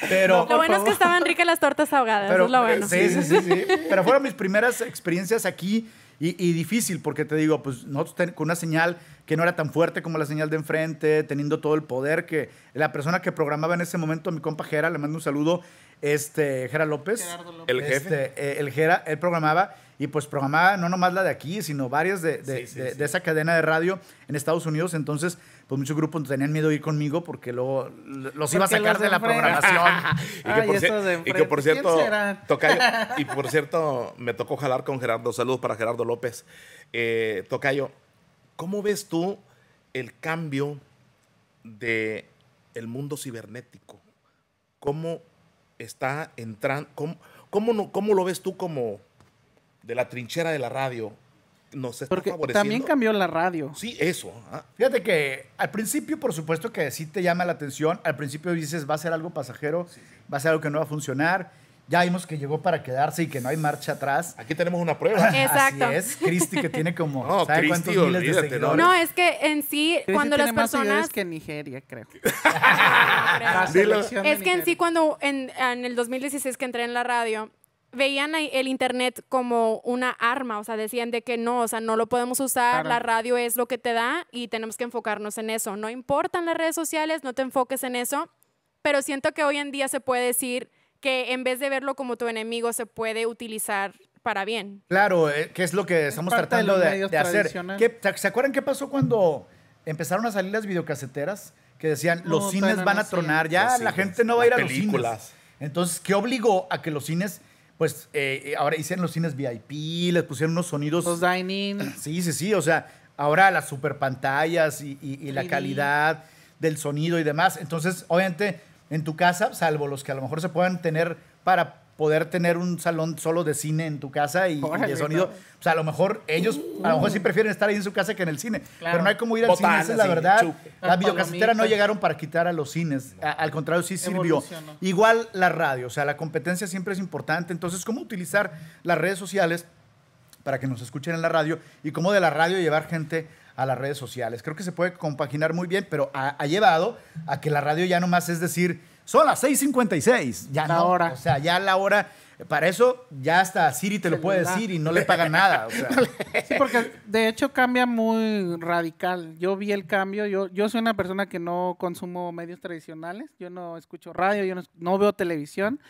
Speaker 4: pero,
Speaker 2: Lo bueno es que estaban ricas las tortas ahogadas,
Speaker 4: pero,
Speaker 2: eso es lo bueno.
Speaker 4: Sí, sí, sí, sí. Pero fueron mis primeras experiencias aquí y, y difícil, porque te digo, pues nosotros ten- con una señal que no era tan fuerte como la señal de enfrente, teniendo todo el poder que la persona que programaba en ese momento, mi compa Jera, le mando un saludo, este, Jera López.
Speaker 3: Gerardo López.
Speaker 1: El jefe.
Speaker 4: Este, eh, el Jera, él programaba y pues programaba no nomás la de aquí, sino varias de, de-
Speaker 1: Sí, sí,
Speaker 4: de-
Speaker 1: sí.
Speaker 4: de esa cadena de radio en Estados Unidos. Entonces, pues muchos grupos tenían miedo de ir conmigo porque luego los iba a sacar de la programación.
Speaker 1: Y que, por, y que por
Speaker 3: ¿Quién
Speaker 1: cierto? Tocayo, y por cierto, me tocó jalar con Gerardo. Saludos para Gerardo López. Eh, Tocayo, ¿cómo ves tú el cambio de el mundo cibernético? ¿Cómo está entrando? ¿Cómo, cómo, no- cómo lo ves tú como de la trinchera de la radio? nos está
Speaker 3: Porque
Speaker 1: favoreciendo.
Speaker 3: también cambió la radio.
Speaker 1: Sí, eso. ah.
Speaker 4: Fíjate que al principio, por supuesto que sí te llama la atención. Al principio dices, va a ser algo pasajero, va a ser algo que no va a funcionar. Ya vimos que llegó para quedarse y que no hay marcha atrás.
Speaker 1: Aquí tenemos una prueba.
Speaker 2: Exacto.
Speaker 4: Así es. Cristi, que tiene como,
Speaker 1: No,
Speaker 4: ¿sabe cuántos miles de seguidores?
Speaker 2: No, es que en sí, cuando
Speaker 3: tiene
Speaker 2: las
Speaker 3: más
Speaker 2: personas...
Speaker 3: que Nigeria, creo.
Speaker 2: Creo. Es que en sí cuando en, en el 2016 que entré en la radio, veían el internet como una arma, o sea, decían de que no, o sea, no lo podemos usar,
Speaker 3: Claro.
Speaker 2: la radio es lo que te da y tenemos que enfocarnos en eso. No importan las redes sociales, no te enfoques en eso, pero siento que hoy en día se puede decir que en vez de verlo como tu enemigo, se puede utilizar para bien.
Speaker 4: Claro, eh, que es lo que estamos
Speaker 3: de
Speaker 4: tratando
Speaker 3: los
Speaker 4: de, de hacer. ¿Qué- ¿Se acuerdan qué pasó cuando empezaron a salir las videocaseteras? Que decían, los
Speaker 3: No,
Speaker 4: cines
Speaker 3: todavía
Speaker 4: van a tronar, ya
Speaker 1: Los
Speaker 4: la
Speaker 1: cines,
Speaker 4: gente no va a ir a los
Speaker 1: películas.
Speaker 4: cines. Entonces, ¿qué obligó a que los cines, pues, eh, ahora hicieron los cines VIP, les pusieron unos sonidos...
Speaker 3: Los dining.
Speaker 4: Sí, sí, sí. O sea, ahora las super pantallas y, y- y la
Speaker 3: 3D.
Speaker 4: calidad del sonido y demás. Entonces, obviamente, en tu casa, salvo los que a lo mejor se puedan tener para poder tener un salón solo de cine en tu casa y, de sonido.
Speaker 3: no.
Speaker 4: O sea, a lo mejor ellos, a lo mejor sí prefieren estar ahí en su casa que en el cine.
Speaker 3: Claro.
Speaker 4: Pero no hay como ir al cine, esa es la verdad.
Speaker 1: chupe.
Speaker 4: Las videocaseteras no llegaron para quitar a los cines. A- al contrario, sí sirvió.
Speaker 3: Evolucionó.
Speaker 4: Igual la radio. O sea, la competencia siempre es importante. Entonces, ¿cómo utilizar las redes sociales? para que nos escuchen en la radio y cómo de la radio llevar gente a las redes sociales. Creo que se puede compaginar muy bien, pero ha, ha llevado a que la radio ya nomás es decir, son las 6.56, ya
Speaker 3: La
Speaker 4: no.
Speaker 3: hora.
Speaker 4: O sea, ya la hora, para eso ya hasta Siri te lo puede decir y no le pagan nada. O sea,
Speaker 3: Sí, porque de hecho cambia muy radical. Yo vi el cambio. Yo, yo soy una persona que no consumo medios tradicionales. Yo no escucho radio, yo no, no veo televisión.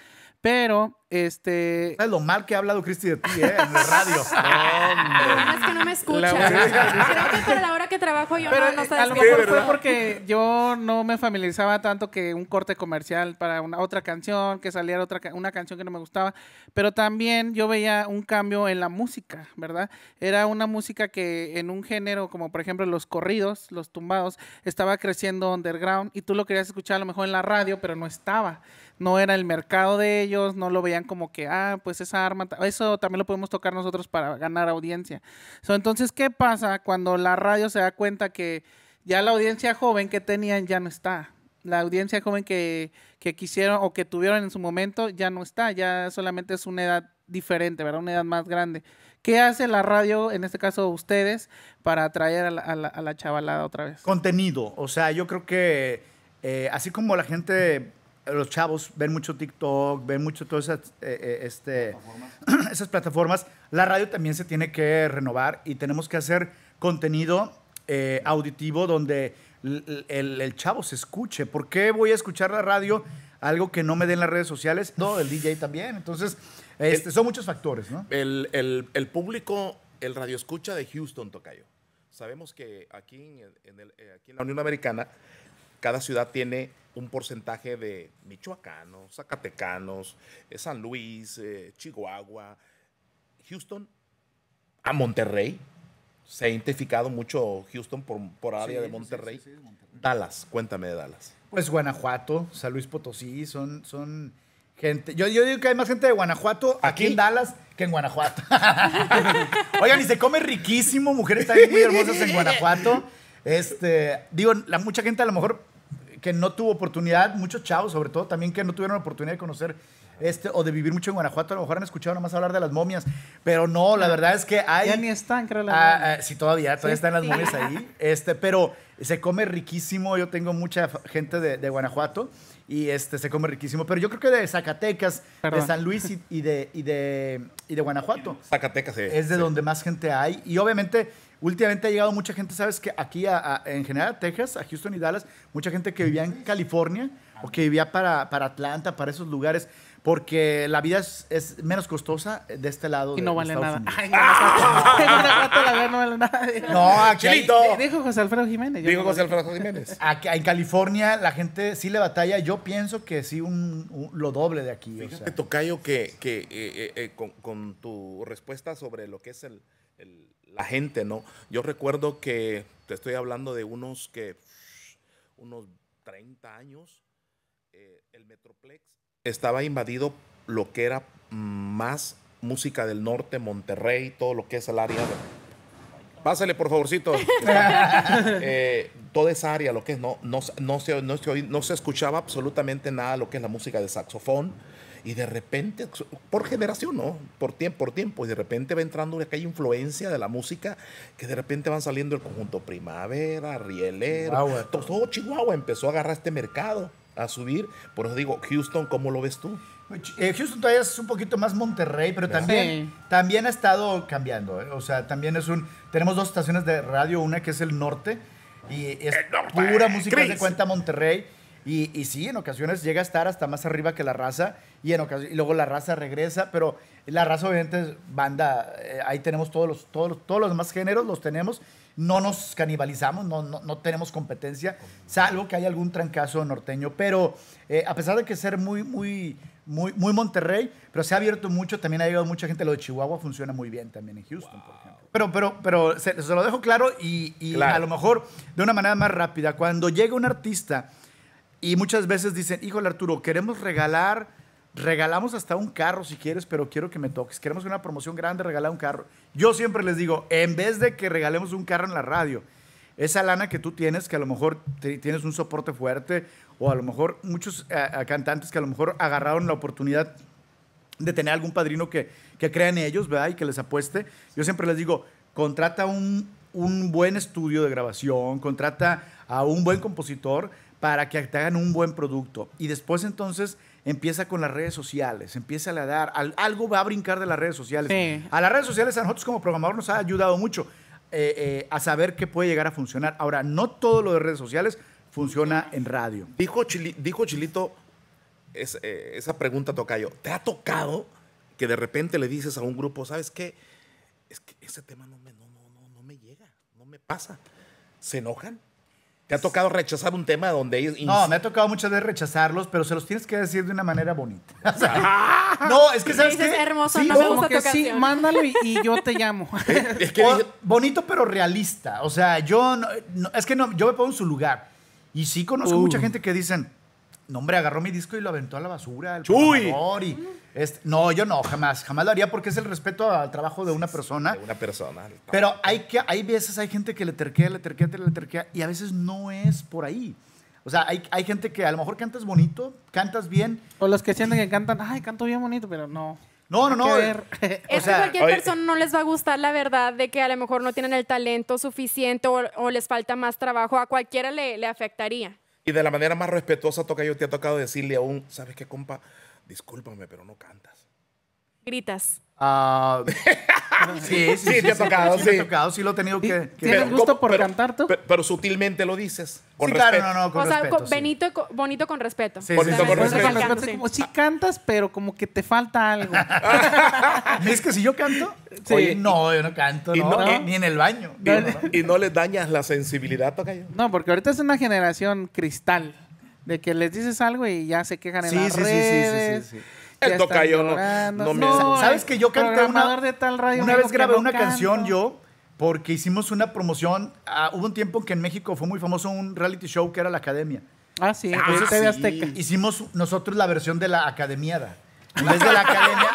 Speaker 3: Pero, este.
Speaker 4: ¿sabes lo mal que ha hablado Cristi de ti, eh? En la radio.
Speaker 2: Bueno es que no me escucha. Creo que para la hora que trabajo yo
Speaker 3: Pero
Speaker 2: no, no
Speaker 3: eh, a lo mejor fue porque yo no me familiarizaba tanto que un corte comercial para una otra canción, que saliera otra una canción que no me gustaba, pero también yo veía un cambio en la música, ¿verdad? Era una música que en un género como por ejemplo los corridos, los tumbados, estaba creciendo underground y tú lo querías escuchar a lo mejor en la radio, pero no estaba. No era el mercado de ellos, no lo veían como que, ah, pues esa arma, eso también lo podemos tocar nosotros para ganar audiencia. So, entonces, ¿qué pasa cuando la radio se da cuenta que ya la audiencia joven que tenían ya no está? La audiencia joven que, que quisieron o que tuvieron en su momento ya no está, ya solamente es una edad diferente, ¿verdad? Una edad más grande. ¿Qué hace la radio, en este caso ustedes, para atraer a la, a la- a la chavalada otra vez?
Speaker 4: contenido. O sea, yo creo que eh, así como la gente, los chavos ven mucho TikTok, ven mucho todas esas, eh, eh, este, esas plataformas, la radio también se tiene que renovar y tenemos que hacer contenido eh, auditivo donde el, el chavo se escuche. ¿Por qué voy a escuchar la radio? Algo que no me den las redes sociales. No, el DJ también. Entonces, este, son muchos factores, ¿no?
Speaker 1: El, público, el radio escucha de Houston, Tocayo. Sabemos que aquí en, en el- aquí en la Unión Americana, cada ciudad tiene un porcentaje de michoacanos, zacatecanos, eh, San Luis, eh, Chihuahua, Houston, a Monterrey. Se ha identificado mucho Houston por, por área de Monterrey. Dallas, cuéntame de Dallas.
Speaker 4: Pues Guanajuato, San Luis Potosí, son, son gente. Yo, yo digo que hay más gente de Guanajuato aquí,
Speaker 1: ¿Aquí?
Speaker 4: en Dallas que en Guanajuato. Oigan, y se come riquísimo, mujeres también muy hermosas en Guanajuato. Este, digo, la mucha gente a lo mejor que no tuvo oportunidad, muchos chavos sobre todo también que no tuvieron oportunidad de conocer este o de vivir mucho en Guanajuato, a lo mejor han escuchado nomás hablar de las momias, pero no, la verdad es que hay
Speaker 3: Ya ni están, creo. La
Speaker 4: Ah, ah, sí, todavía, todavía
Speaker 3: Sí.
Speaker 4: están las
Speaker 2: Sí.
Speaker 4: momias ahí. Este, pero se come riquísimo. Yo tengo mucha gente de, de Guanajuato y este se come riquísimo. Pero yo creo que de Zacatecas,
Speaker 3: Perdón.
Speaker 4: de San Luis y, y de, y, de, y de Guanajuato
Speaker 1: Zacatecas. eh,
Speaker 4: es de
Speaker 1: sí.
Speaker 4: donde más gente hay. Y obviamente, últimamente ha llegado mucha gente, ¿sabes? Que aquí, a- a- en general, a Texas, a Houston y Dallas, mucha gente que vivía en California o que vivía para, para Atlanta, para esos lugares, porque la vida es, es menos costosa de este lado.
Speaker 3: Y no
Speaker 4: de
Speaker 3: vale
Speaker 4: Estados
Speaker 3: nada. Ay, no vale nada.
Speaker 4: No, aquí hay-.
Speaker 3: Dijo José Alfredo Jiménez. no
Speaker 1: José Alfredo Jiménez.
Speaker 4: Aquí, en California la gente sí le batalla. Yo pienso que sí un, un- lo doble de aquí. o
Speaker 1: Fíjate,
Speaker 4: sea.
Speaker 1: Tocayo, que, que eh, eh, eh, con, con tu respuesta sobre lo que es el, el- la gente, ¿no? Yo recuerdo que te estoy hablando de unos que unos 30 años, eh, el Metroplex estaba invadido lo que era más música del norte, Monterrey, todo lo que es el área de Pásale, por favorcito. Eh, toda esa área, lo que es, no, no, no, se, no, se, no se escuchaba absolutamente nada lo que es la música de saxofón. Y de repente, por generación, ¿no? Por tiempo, por tiempo. Y de repente va entrando aquella influencia de la música que de repente van saliendo el conjunto Primavera, Rielero. Todo, todo Chihuahua empezó a agarrar este mercado, a subir. Por eso digo, Houston, ¿cómo lo ves tú?
Speaker 4: Eh, Houston todavía es un poquito más Monterrey, pero también,
Speaker 3: Sí.
Speaker 4: también ha estado cambiando. ¿eh? O sea, también es un. Tenemos dos estaciones de radio, una que es el norte, y es
Speaker 1: El norte,
Speaker 4: pura música
Speaker 1: Chris.
Speaker 4: de cuenta Monterrey. Y, y sí, en ocasiones llega a estar hasta más arriba que la raza, y, en y luego la raza regresa, pero la raza obviamente es banda, eh, ahí tenemos todos los, todos, los- todos los demás géneros, los tenemos, no nos canibalizamos, no, no, no tenemos competencia, salvo que haya algún trancazo norteño, pero eh, a pesar de que ser muy, muy, muy, muy Monterrey, pero se ha abierto mucho, también ha llegado mucha gente, lo de Chihuahua funciona muy bien también en Houston, por ejemplo. Pero, pero, pero se, se lo dejo claro y, y
Speaker 1: Claro.
Speaker 4: a lo mejor de una manera más rápida, cuando llega un artista y muchas veces dicen, híjole Arturo, queremos regalar, regalamos hasta un carro si quieres, pero quiero que me toques. Queremos una promoción grande, regalar un carro. Yo siempre les digo, en vez de que regalemos un carro en la radio, esa lana que tú tienes, que a lo mejor tienes un soporte fuerte, o a lo mejor muchos eh, eh, cantantes que a lo mejor agarraron la oportunidad de tener algún padrino que, que crea en ellos, ¿verdad? Y que les apueste. Yo siempre les digo, contrata un, un buen estudio de grabación, contrata a un buen compositor para que te hagan un buen producto. Y después entonces empieza con las redes sociales, empieza a dar, al- algo va a brincar de las redes sociales.
Speaker 3: Sí.
Speaker 4: A las redes sociales a nosotros como programador nos ha ayudado mucho eh, eh, a saber qué puede llegar a funcionar. Ahora, no todo lo de redes sociales funciona en radio.
Speaker 1: Dijo, Chili- dijo Chilito es- eh, esa pregunta, Tocayo. ¿Te ha tocado que de repente le dices a un grupo, ¿sabes qué? Es que ese tema no me, no, no, no, no me llega, no me pasa. ¿Se enojan? ¿Te ha tocado rechazar un tema donde ellos...
Speaker 4: No, me ha tocado muchas veces rechazarlos, pero se los tienes que decir de una manera bonita. O sea, no, es que sabes
Speaker 2: Dices,
Speaker 4: qué?
Speaker 2: hermoso,
Speaker 4: Sí,
Speaker 2: no me gusta
Speaker 3: Como que
Speaker 2: tu
Speaker 3: sí, mándalo y, y yo te llamo.
Speaker 1: Es que
Speaker 4: o-
Speaker 1: dije-
Speaker 4: bonito pero realista. O sea, yo no- no- es que no, yo me pongo en su lugar. Y sí conozco
Speaker 3: Uh.
Speaker 4: mucha gente que dicen, no hombre, agarró mi disco y lo aventó a la basura. El
Speaker 1: Chuy.
Speaker 4: y este- no, yo no, jamás, jamás lo haría porque es el respeto al trabajo de una persona.
Speaker 1: de una persona.
Speaker 4: Pero hay, que, hay veces hay gente que le terquea, le terquea, le terquea y a veces no es por ahí. O sea, hay, hay gente que a lo mejor cantas bonito, cantas bien.
Speaker 3: O los que sienten que cantan, ay, canto bien bonito, pero no.
Speaker 4: No, no, no.
Speaker 3: que ver.
Speaker 2: Es
Speaker 4: O sea,
Speaker 2: que cualquier
Speaker 1: oye-
Speaker 2: persona no les va a gustar la verdad de que a lo mejor no tienen el talento suficiente o, o les falta más trabajo. A cualquiera le, le afectaría.
Speaker 1: Y de la manera más respetuosa, Tocayo, te ha tocado decirle a un, ¿sabes qué, compa? Discúlpame, pero no cantas.
Speaker 2: Gritas.
Speaker 4: Ah, sí, sí,
Speaker 1: Sí, te ha tocado,
Speaker 4: sí. me
Speaker 1: sí.
Speaker 4: ha tocado, sí lo he tenido
Speaker 3: ¿Y
Speaker 4: que... que-
Speaker 3: ¿Tienes gusto
Speaker 1: ¿cómo?
Speaker 3: por
Speaker 1: Pero-
Speaker 3: cantar tú?
Speaker 1: Pero, pero sutilmente lo dices. Con
Speaker 4: Sí, claro,
Speaker 1: respeto.
Speaker 4: no, no, con
Speaker 2: o sea,
Speaker 4: respeto,
Speaker 2: con-
Speaker 4: sí.
Speaker 2: benito, bonito con respeto.
Speaker 4: Sí,
Speaker 1: Bonito
Speaker 4: sí, sí,
Speaker 1: con
Speaker 4: sí, sí, sí.
Speaker 3: respeto,
Speaker 2: sí.
Speaker 3: es como, sí cantas, pero como que te falta algo.
Speaker 4: Es que si yo canto,
Speaker 3: Sí.
Speaker 4: oye, no, yo no canto,
Speaker 1: Y
Speaker 4: no,
Speaker 1: no-
Speaker 4: ni- ni en el baño.
Speaker 1: Y,
Speaker 4: No,
Speaker 1: y no les dañas la sensibilidad, Tocayo.
Speaker 3: No, porque ahorita es una generación cristal. De que les dices algo y ya se quejan en
Speaker 4: Sí,
Speaker 3: las
Speaker 4: sí, sí, sí, sí,
Speaker 1: El tocayo no- no me-
Speaker 3: No,
Speaker 4: ¿Sabes que yo canté una,
Speaker 3: de tal radio
Speaker 4: una vez grabé una
Speaker 3: canto.
Speaker 4: canción yo porque hicimos una promoción. ah, hubo un tiempo que en México fue muy famoso un reality show que era la Academia.
Speaker 3: Ah, sí,
Speaker 1: Ah,
Speaker 3: en TV
Speaker 1: sí.
Speaker 3: Azteca.
Speaker 4: Hicimos nosotros la versión de la Academiada. En vez de la Academia,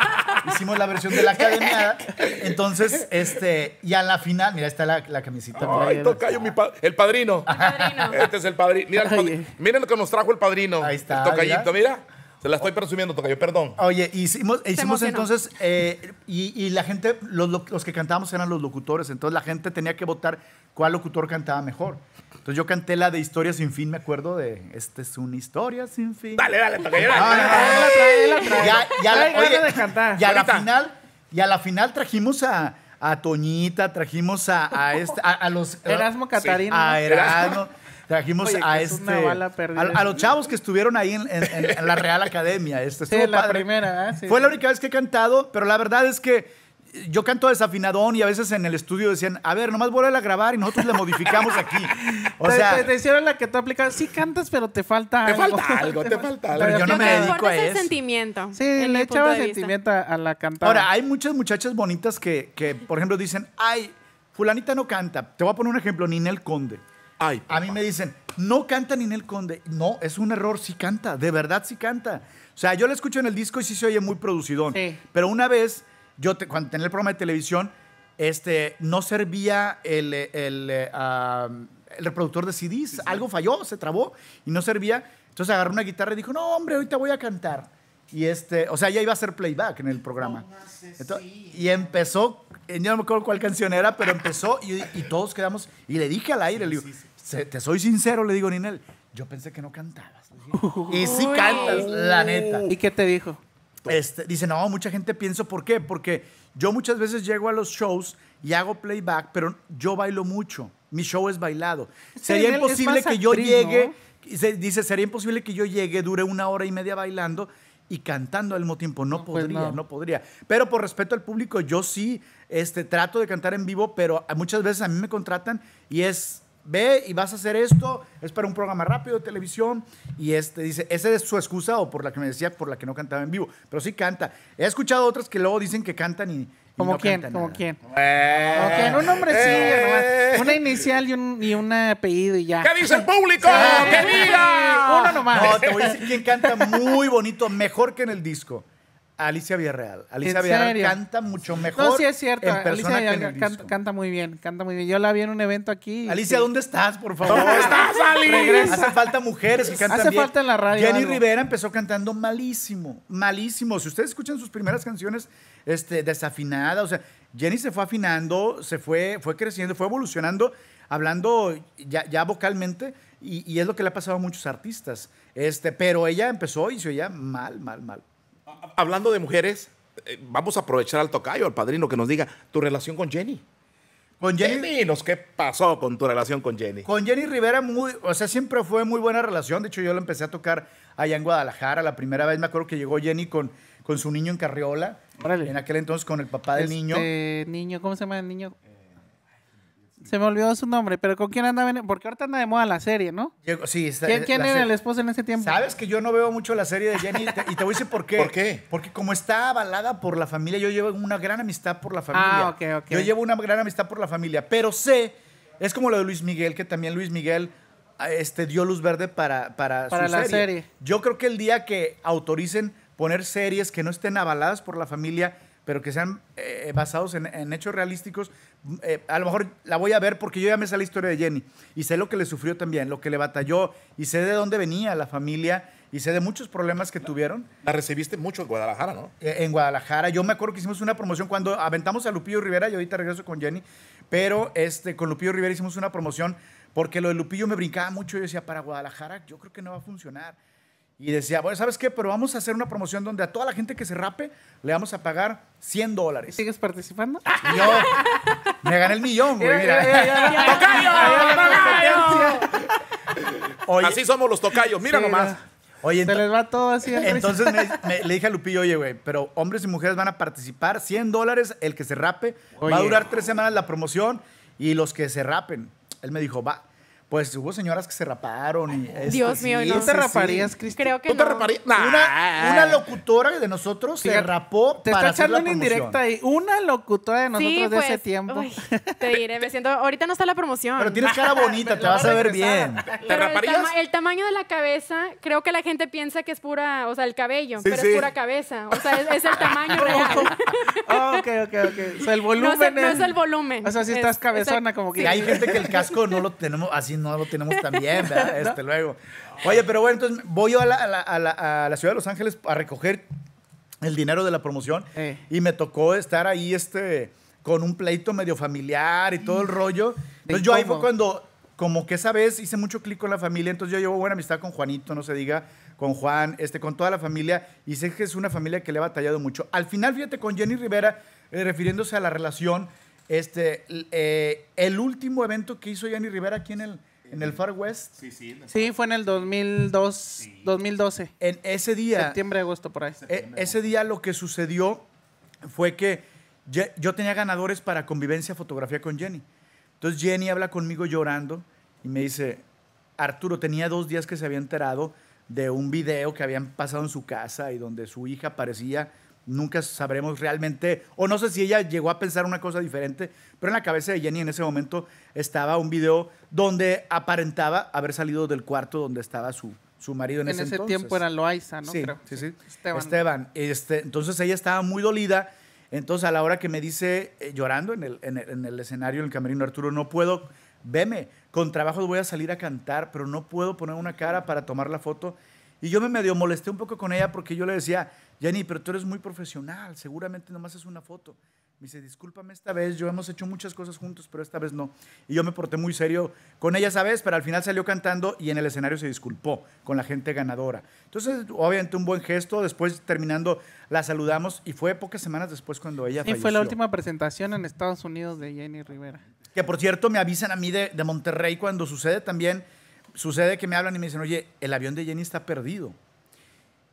Speaker 4: hicimos la versión de la Academiada. Entonces, este, y a la final, mira, está la, la camisita.
Speaker 1: Ay, Tocayo, mi pa- el padrino.
Speaker 2: Padrino.
Speaker 1: Este es el padrino. Mira, el miren lo que nos trajo el padrino.
Speaker 4: Ahí está,
Speaker 1: El tocayito, mira. Se la estoy presumiendo, Tocayo, perdón.
Speaker 4: Oye, hicimos, hicimos entonces, eh, y, y la gente, los, lo- los que cantábamos eran los locutores, entonces la gente tenía que votar cuál locutor cantaba mejor. Entonces yo canté la de Historia sin fin, me acuerdo de, esta es una historia sin fin.
Speaker 1: Dale, dale, Tocayo.
Speaker 4: Ya, ya,
Speaker 3: Trae
Speaker 4: la- oye,
Speaker 3: ganas de cantar.
Speaker 4: y a la final, y a la final trajimos a, a Toñita, trajimos a, a, este, a, a los...
Speaker 3: Erasmo Catarino.
Speaker 4: A. Erasmo. Trajimos
Speaker 3: Oye,
Speaker 4: a
Speaker 3: es
Speaker 4: este.
Speaker 3: una bala perdida.
Speaker 4: a, a los chavos que estuvieron ahí en, en- en- en la Real Academia. Este,
Speaker 3: Sí, la
Speaker 4: padre.
Speaker 3: primera, ¿eh? Sí.
Speaker 4: Fue la única vez que he cantado, pero la verdad es que yo canto desafinadón y a veces en el estudio decían, a ver, nomás vuelve a grabar y nosotros le modificamos aquí. O
Speaker 3: te,
Speaker 4: sea,
Speaker 3: te- te hicieron la que tú aplicas. Sí cantas, pero te falta
Speaker 1: Te
Speaker 3: algo.
Speaker 1: falta algo, te falta algo.
Speaker 4: Pero yo no me dedico a
Speaker 2: es el
Speaker 4: eso.
Speaker 2: sentimiento.
Speaker 3: Sí, le echaba sentimiento a, a la cantada.
Speaker 4: Ahora, hay muchas muchachas bonitas que, que, por ejemplo, dicen, ay, fulanita no canta. Te voy a poner un ejemplo, Ninel Conde.
Speaker 1: Ay,
Speaker 4: A mí me dicen, no canta Ninel Conde. No, es un error, sí canta, de verdad sí canta. O sea, yo la escucho en el disco y sí se oye muy producidón.
Speaker 3: Sí.
Speaker 4: Pero una vez, yo te- cuando tenía el programa de televisión, este, no servía el, el, eh, el reproductor de CDs, algo falló, se trabó y no servía. Entonces agarró una guitarra y dijo, no, hombre, ahorita voy a cantar. Y este, o sea, ya iba a hacer playback en el programa. Entonces, y empezó, eh, yo no me acuerdo cuál canción era, pero empezó y, y todos quedamos, y le dije al aire, le digo, "Se- te soy sincero, le digo, Ninel, yo pensé que no cantabas. y sí cantas, la neta.
Speaker 3: ¿Y qué te dijo?
Speaker 4: Este, dice, no, mucha gente piensa, ¿por qué? Porque yo muchas veces llego a los shows y hago playback, pero yo bailo mucho. Mi show es bailado. Sería imposible que yo
Speaker 3: actriz,
Speaker 4: llegue,
Speaker 3: ¿no?
Speaker 4: se- dice, sería imposible que yo llegue, dure una hora y media bailando y cantando al mismo tiempo. No,
Speaker 3: No, pues
Speaker 4: podría,
Speaker 3: no.
Speaker 4: no. podría. Pero por respeto al público, yo sí este, trato de cantar en vivo, pero a- muchas veces a mí me contratan y es, ve y vas a hacer esto, es para un programa rápido de televisión y este dice, esa es su excusa o por la que me decía, por la que no cantaba en vivo, pero sí canta. He escuchado otras que luego dicen que cantan y,
Speaker 3: ¿Como
Speaker 4: no
Speaker 3: quién? ¿Como quién?
Speaker 1: Eh,
Speaker 3: ¿Como quién? Un nombrecillo
Speaker 1: eh.
Speaker 3: nomás. Una inicial y un, y un apellido y ya.
Speaker 1: ¿Qué dice el público?
Speaker 3: Sí.
Speaker 1: ¡Que diga!
Speaker 3: Uno nomás.
Speaker 4: No, te voy a decir quién canta muy bonito, mejor que en el disco. Alicia Villarreal. Alicia
Speaker 3: ¿En
Speaker 4: Villarreal canta mucho mejor
Speaker 3: No, sí es cierto.
Speaker 4: en
Speaker 3: Alicia
Speaker 4: persona que en
Speaker 3: Villarreal
Speaker 4: el
Speaker 3: canta,
Speaker 4: disco.
Speaker 3: canta muy bien, canta muy bien. Yo la vi en un evento aquí.
Speaker 4: Alicia,
Speaker 3: sí.
Speaker 4: ¿dónde estás, por favor?
Speaker 1: ¿Cómo estás, Ali?
Speaker 3: Regresa.
Speaker 4: Hace falta mujeres que cantan
Speaker 3: Hace
Speaker 4: bien.
Speaker 3: falta en la radio
Speaker 4: Jenny
Speaker 3: algo.
Speaker 4: Rivera empezó cantando malísimo, malísimo. Si ustedes escuchan sus primeras canciones, este, desafinada, o sea, Jenny se fue afinando, se fue, fue creciendo, fue evolucionando, hablando ya, ya vocalmente, y, y es lo que le ha pasado a muchos artistas. Este, pero ella empezó y se oía mal, mal, mal.
Speaker 1: Hablando de mujeres, eh, vamos a aprovechar al tocayo, al padrino, que nos diga tu relación con Jenny.
Speaker 4: Con Jenny,
Speaker 1: Dinos qué pasó con tu relación con Jenny.
Speaker 4: Con Jenny Rivera, muy, o sea, siempre fue muy buena relación. De hecho, yo la empecé a tocar allá en Guadalajara. La primera vez me acuerdo que llegó Jenny con, con su niño en carriola.
Speaker 3: Órale.
Speaker 4: En aquel entonces con el papá del
Speaker 3: Este,
Speaker 4: niño.
Speaker 3: niño, ¿cómo se llama el niño? Se me olvidó su nombre, pero ¿con quién andaba? en- Porque ahorita anda de moda la serie, ¿no?
Speaker 4: Llegó- sí, está-
Speaker 3: ¿Quién, quién
Speaker 4: la
Speaker 3: era el esposo en ese tiempo?
Speaker 4: Sabes que yo no veo mucho la serie de Jenny y te, y te voy a decir por qué.
Speaker 1: ¿Por qué?
Speaker 4: Porque como está avalada por la familia, yo llevo una gran amistad por la familia.
Speaker 3: Ah, ok, ok.
Speaker 4: Yo llevo una gran amistad por la familia, pero sé, es como lo de Luis Miguel, que también Luis Miguel ah, este, dio luz verde para, para,
Speaker 3: Para
Speaker 4: su
Speaker 3: la
Speaker 4: serie.
Speaker 3: serie.
Speaker 4: Yo creo que el día que autoricen poner series que no estén avaladas por la familia, pero que sean eh, basados en, en hechos realísticos, eh, a lo mejor la voy a ver porque yo ya me sé la historia de Jenny y sé lo que le sufrió también, lo que le batalló y sé de dónde venía la familia y sé de muchos problemas que tuvieron
Speaker 1: La recibiste mucho en Guadalajara, ¿no?
Speaker 4: eh, en Guadalajara. Yo me acuerdo que hicimos una promoción cuando aventamos a Lupillo Rivera y ahorita regreso con Jenny, pero este, con Lupillo Rivera hicimos una promoción porque lo de Lupillo me brincaba mucho. Yo decía, para Guadalajara yo creo que no va a funcionar. Y decía, bueno, ¿sabes qué? Pero vamos a hacer una promoción donde a toda la gente que se rape le vamos a pagar 100 dólares.
Speaker 3: ¿Sigues participando?
Speaker 4: Y yo me gané el millón, güey. Mira. Oye,
Speaker 1: Así somos los tocayos, mira
Speaker 3: Sí,
Speaker 1: nomás.
Speaker 4: oye,
Speaker 3: Se les va todo así.
Speaker 4: Entonces me- me- le dije a Lupillo, oye, güey, pero hombres y mujeres van a participar, 100 dólares el que se rape, va a durar tres semanas la promoción y los que se rapen. Él me dijo, va. Pues hubo señoras que se raparon y... este,
Speaker 2: Dios mío,
Speaker 4: sí,
Speaker 2: no.
Speaker 3: ¿Tú te
Speaker 4: sí,
Speaker 3: raparías,
Speaker 4: sí.
Speaker 3: Cristi?
Speaker 2: Creo que
Speaker 1: ¿Tú te
Speaker 2: no.
Speaker 1: reparías?
Speaker 4: Una, una locutora de nosotros se rapó
Speaker 3: Te
Speaker 4: para
Speaker 3: está
Speaker 4: hacer
Speaker 3: echando
Speaker 4: la
Speaker 3: indirecta ahí. Una locutora de nosotros
Speaker 2: Sí,
Speaker 3: de ese
Speaker 2: pues,
Speaker 3: tiempo.
Speaker 2: uy, te diré, me siento. Ahorita no está la promoción.
Speaker 4: Pero tienes cara bonita, te vas a ver bien.
Speaker 1: ¿Te
Speaker 2: Pero el,
Speaker 1: raparías?
Speaker 2: tama- el tamaño de la cabeza, creo que la gente piensa que es pura, o sea, el cabello,
Speaker 1: Sí,
Speaker 2: pero
Speaker 1: sí.
Speaker 2: es pura cabeza. O sea, es, es el tamaño real.
Speaker 3: Ah, ok, ok, ok. O sea, el
Speaker 2: No
Speaker 3: volumen
Speaker 2: es, el- no es el volumen.
Speaker 3: O sea, si
Speaker 2: Es-
Speaker 3: estás cabezona, como que...
Speaker 4: Y hay gente que el casco no lo tenemos, así no lo tenemos tan bien, ¿verdad? Este, luego. Oye, pero bueno, entonces voy yo a la, a la- a la- a la ciudad de Los Ángeles a recoger el dinero de la promoción
Speaker 3: Eh.
Speaker 4: y me tocó estar ahí este, con un pleito medio familiar y todo el rollo. Entonces yo ahí fue cuando, como que esa vez hice mucho clic con la familia, entonces yo llevo buena amistad con Juanito, no se diga, con Juan, este, con toda la familia y sé que es una familia que le ha batallado mucho. Al final, fíjate, con Jenny Rivera, eh, refiriéndose a la relación, este, eh, el último evento que hizo Jenny Rivera aquí en el, en el Far West,
Speaker 3: Sí, fue en el 2002, 2012.
Speaker 4: en ese día...
Speaker 3: Septiembre, agosto, por ahí.
Speaker 4: E- ese día lo que sucedió fue que yo tenía ganadores para convivencia fotografía con Jenny. Entonces Jenny habla conmigo llorando y me dice, Arturo, tenía dos días que se había enterado de un video que habían pasado en su casa y donde su hija aparecía, nunca sabremos realmente, o no sé si ella llegó a pensar una cosa diferente, pero en la cabeza de Jenny en ese momento estaba un video donde aparentaba haber salido del cuarto donde estaba su, su marido en,
Speaker 3: En
Speaker 4: ese,
Speaker 3: ese
Speaker 4: entonces.
Speaker 3: tiempo era Loaiza, ¿no?
Speaker 4: Sí,
Speaker 3: Creo.
Speaker 4: sí, sí.
Speaker 3: Esteban.
Speaker 4: Esteban. Este, entonces ella estaba muy dolida Entonces, a la hora que me dice, eh, llorando en el, en, el, en el escenario, en el camerino, Arturo, no puedo, veme, con trabajo voy a salir a cantar, pero no puedo poner una cara para tomar la foto. Y yo me medio molesté un poco con ella porque yo le decía, Jenny, pero tú eres muy profesional, seguramente nomás es una foto. Me dice, discúlpame esta vez, yo hemos hecho muchas cosas juntos, pero esta vez no. Y yo me porté muy serio con ella esa vez, pero al final salió cantando y en el escenario se disculpó con la gente ganadora. Entonces, obviamente un buen gesto, después terminando la saludamos y fue pocas semanas después cuando ella
Speaker 3: Y
Speaker 4: falleció.
Speaker 3: fue la última presentación en Estados Unidos de Jenny Rivera.
Speaker 4: Que por cierto, me avisan a mí de, de Monterrey cuando sucede también, sucede que me hablan y me dicen, oye, el avión de Jenny está perdido.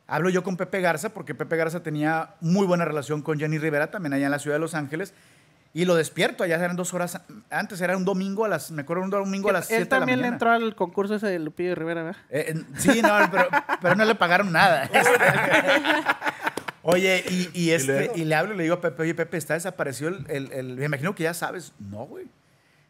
Speaker 4: Hablo yo con Pepe Garza, porque Pepe Garza tenía muy buena relación con Jenny Rivera, también allá en la ciudad de Los Ángeles, y lo despierto, allá eran dos horas, antes era un domingo a las, me acuerdo un domingo a las 7
Speaker 3: Él
Speaker 4: de la
Speaker 3: también le
Speaker 4: mañana.
Speaker 3: entró al concurso ese de Lupillo Rivera, ¿verdad?
Speaker 4: Eh, eh, sí, no, pero, pero no le pagaron nada. Oye, y, y este, y, le hablo y le digo a Pepe, oye, Pepe, está desaparecido el, el- el- Me imagino que ya sabes. No, güey.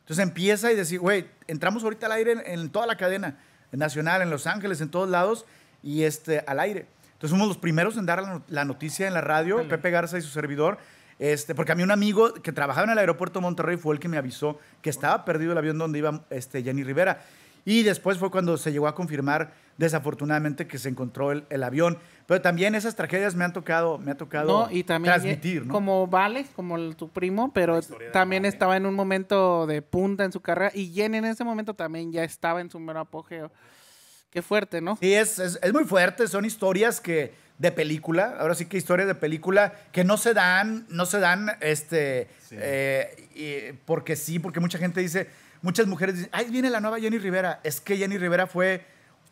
Speaker 4: Entonces empieza y decir, güey, entramos ahorita al aire en, en toda la cadena nacional, en Los Ángeles, en todos lados, y este, al aire. Entonces fuimos los primeros en dar la noticia en la radio, Pepe Garza y su servidor. Este, porque a mí un amigo que trabajaba en el aeropuerto de Monterrey fue el que me avisó que estaba perdido el avión donde iba este, Jenny Rivera. Y después fue cuando se llegó a confirmar, desafortunadamente, que se encontró el, el avión. Pero también esas tragedias me han tocado, me ha tocado
Speaker 3: No, y también
Speaker 4: transmitir, ¿no?
Speaker 3: como Vale, como el- tu primo, pero también estaba en un momento de punta en su carrera y Jenny en ese momento también ya estaba en su mero apogeo. Qué fuerte, ¿no?
Speaker 4: Sí, es, es, es muy fuerte, son historias que de película, ahora sí que historias de película que no se dan, no se dan, este, eh, y- porque sí, porque mucha gente dice, muchas mujeres dicen, ay, viene la nueva Jenny Rivera, es que Jenny Rivera fue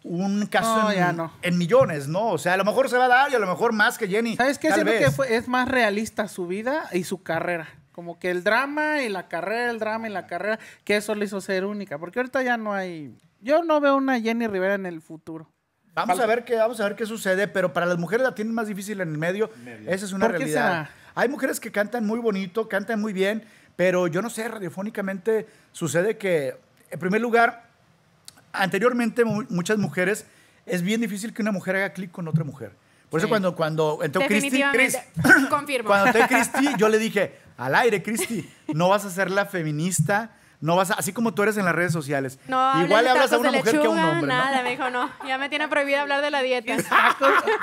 Speaker 4: un caso
Speaker 3: No,
Speaker 4: en,
Speaker 3: ya no.
Speaker 4: en millones, ¿no? O sea, a lo mejor se va a dar y a lo mejor más que Jenny.
Speaker 3: ¿Sabes qué?
Speaker 4: tal
Speaker 3: Siento
Speaker 4: vez.
Speaker 3: que fue- es más realista su vida y su carrera. Como que el drama y la carrera, el drama y la carrera, que eso le hizo ser única. Porque ahorita ya no hay... Yo no veo una Jenny Rivera en el futuro.
Speaker 4: Vamos a ver qué, vamos a ver qué sucede, pero para las mujeres la tienen más difícil en el medio. Esa es una
Speaker 3: ¿Por qué
Speaker 4: realidad.
Speaker 3: será?
Speaker 4: Hay mujeres que cantan muy bonito, cantan muy bien, pero yo no sé, radiofónicamente sucede que, en primer lugar, anteriormente mu- muchas mujeres es bien difícil que una mujer haga clic con otra mujer. Por eso
Speaker 3: Sí.
Speaker 4: cuando cuando entró Cristi. Cris-
Speaker 2: Confirmo.
Speaker 4: cuando entró Cristi, yo le dije, al aire, Cristi, no vas a ser la feminista, no vas a, así como tú eres en las redes sociales.
Speaker 2: No,
Speaker 4: Igual le hablas a una mujer que a un
Speaker 2: lechuga,
Speaker 4: hombre, ¿no?
Speaker 2: Nada, me dijo no. Ya me tiene prohibido hablar de la dieta.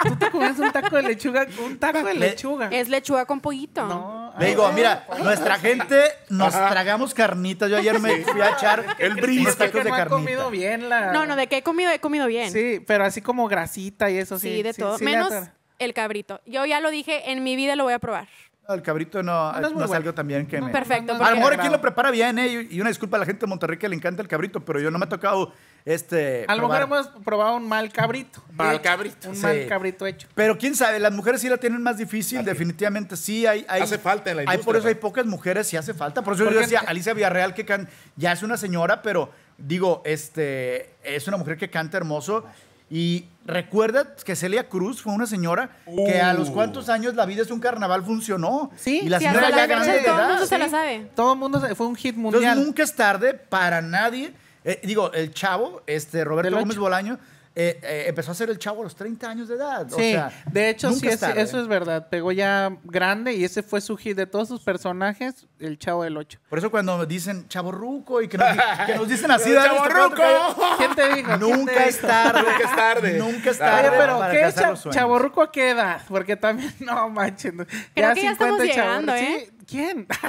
Speaker 3: ¿Tú te comes un taco de lechuga? Un taco de
Speaker 4: Le-
Speaker 3: lechuga.
Speaker 2: Es lechuga con pollito.
Speaker 3: No,
Speaker 4: Le digo, mira, nuestra gente nos tragamos carnitas. Yo ayer me fui a echar
Speaker 1: El
Speaker 4: tacos de
Speaker 3: no ha
Speaker 4: carnita.
Speaker 3: comido bien la...
Speaker 2: No, no, de qué he comido, he comido bien.
Speaker 3: Sí, pero así como grasita y eso sí.
Speaker 2: Sí, de todo. Menos el cabrito. Yo ya lo dije, en mi vida lo voy a probar.
Speaker 4: No, el cabrito no,
Speaker 3: No
Speaker 4: no
Speaker 3: es
Speaker 4: es,
Speaker 3: bueno.
Speaker 4: algo también que me...
Speaker 2: Perfecto.
Speaker 3: no, no,
Speaker 4: A lo mejor lo prepara bien, ¿eh? Y una disculpa a la gente de Monterrey que le encanta el cabrito, pero yo no me ha tocado este.
Speaker 3: A lo mejor hemos probado un mal cabrito.
Speaker 1: Mal
Speaker 3: hecho.
Speaker 1: cabrito.
Speaker 3: Un
Speaker 4: Sí.
Speaker 3: mal cabrito hecho.
Speaker 4: Pero quién sabe, las mujeres sí la tienen más difícil, definitivamente sí. Hay, hay-
Speaker 1: Hace falta en la
Speaker 4: hay
Speaker 1: industria,
Speaker 4: Por eso hay pocas mujeres, sí hace falta. Por eso yo decía, Alicia Villarreal, que can- ya es una señora, pero digo, este, es una mujer que canta hermoso. Y recuerda que Celia Cruz fue una señora que a los
Speaker 1: Uh.
Speaker 4: cuantos años la vida es un carnaval funcionó.
Speaker 3: Sí,
Speaker 4: y la
Speaker 2: Sí,
Speaker 4: señora ya grande de
Speaker 2: todo el
Speaker 4: edad.
Speaker 2: mundo se la
Speaker 4: sí.
Speaker 2: sabe.
Speaker 3: Todo el mundo se- fue un hit
Speaker 4: Entonces
Speaker 3: mundial.
Speaker 4: nunca es tarde para nadie. Eh, digo, el chavo, este Roberto. Gómez Bolaño, eh, eh, empezó a ser el chavo a los 30 años de edad. o
Speaker 3: Sí,
Speaker 4: sea,
Speaker 3: de hecho
Speaker 4: nunca
Speaker 3: sí,
Speaker 4: es
Speaker 3: es- eso es verdad. Pegó ya grande y ese fue su hit de todos sus personajes, el Chavo del Ocho.
Speaker 4: Por eso cuando dicen chavo ruco y que nos, que nos dicen así,
Speaker 1: ¡El
Speaker 4: ¿verdad?
Speaker 1: chavorruco!
Speaker 3: ¿Quién te dijo? ¿Quién te
Speaker 4: Nunca es
Speaker 3: dijo?
Speaker 4: tarde.
Speaker 1: Nunca es tarde.
Speaker 4: Nunca es tarde.
Speaker 3: Oye, pero
Speaker 4: para
Speaker 3: ¿qué
Speaker 4: alcanzar
Speaker 3: cha-
Speaker 4: los sueños.
Speaker 3: chavorruco a qué edad? Porque también, no manches.
Speaker 2: que ya estamos llegando. ¿eh?
Speaker 3: Sí, ¿Quién? ¿Tú?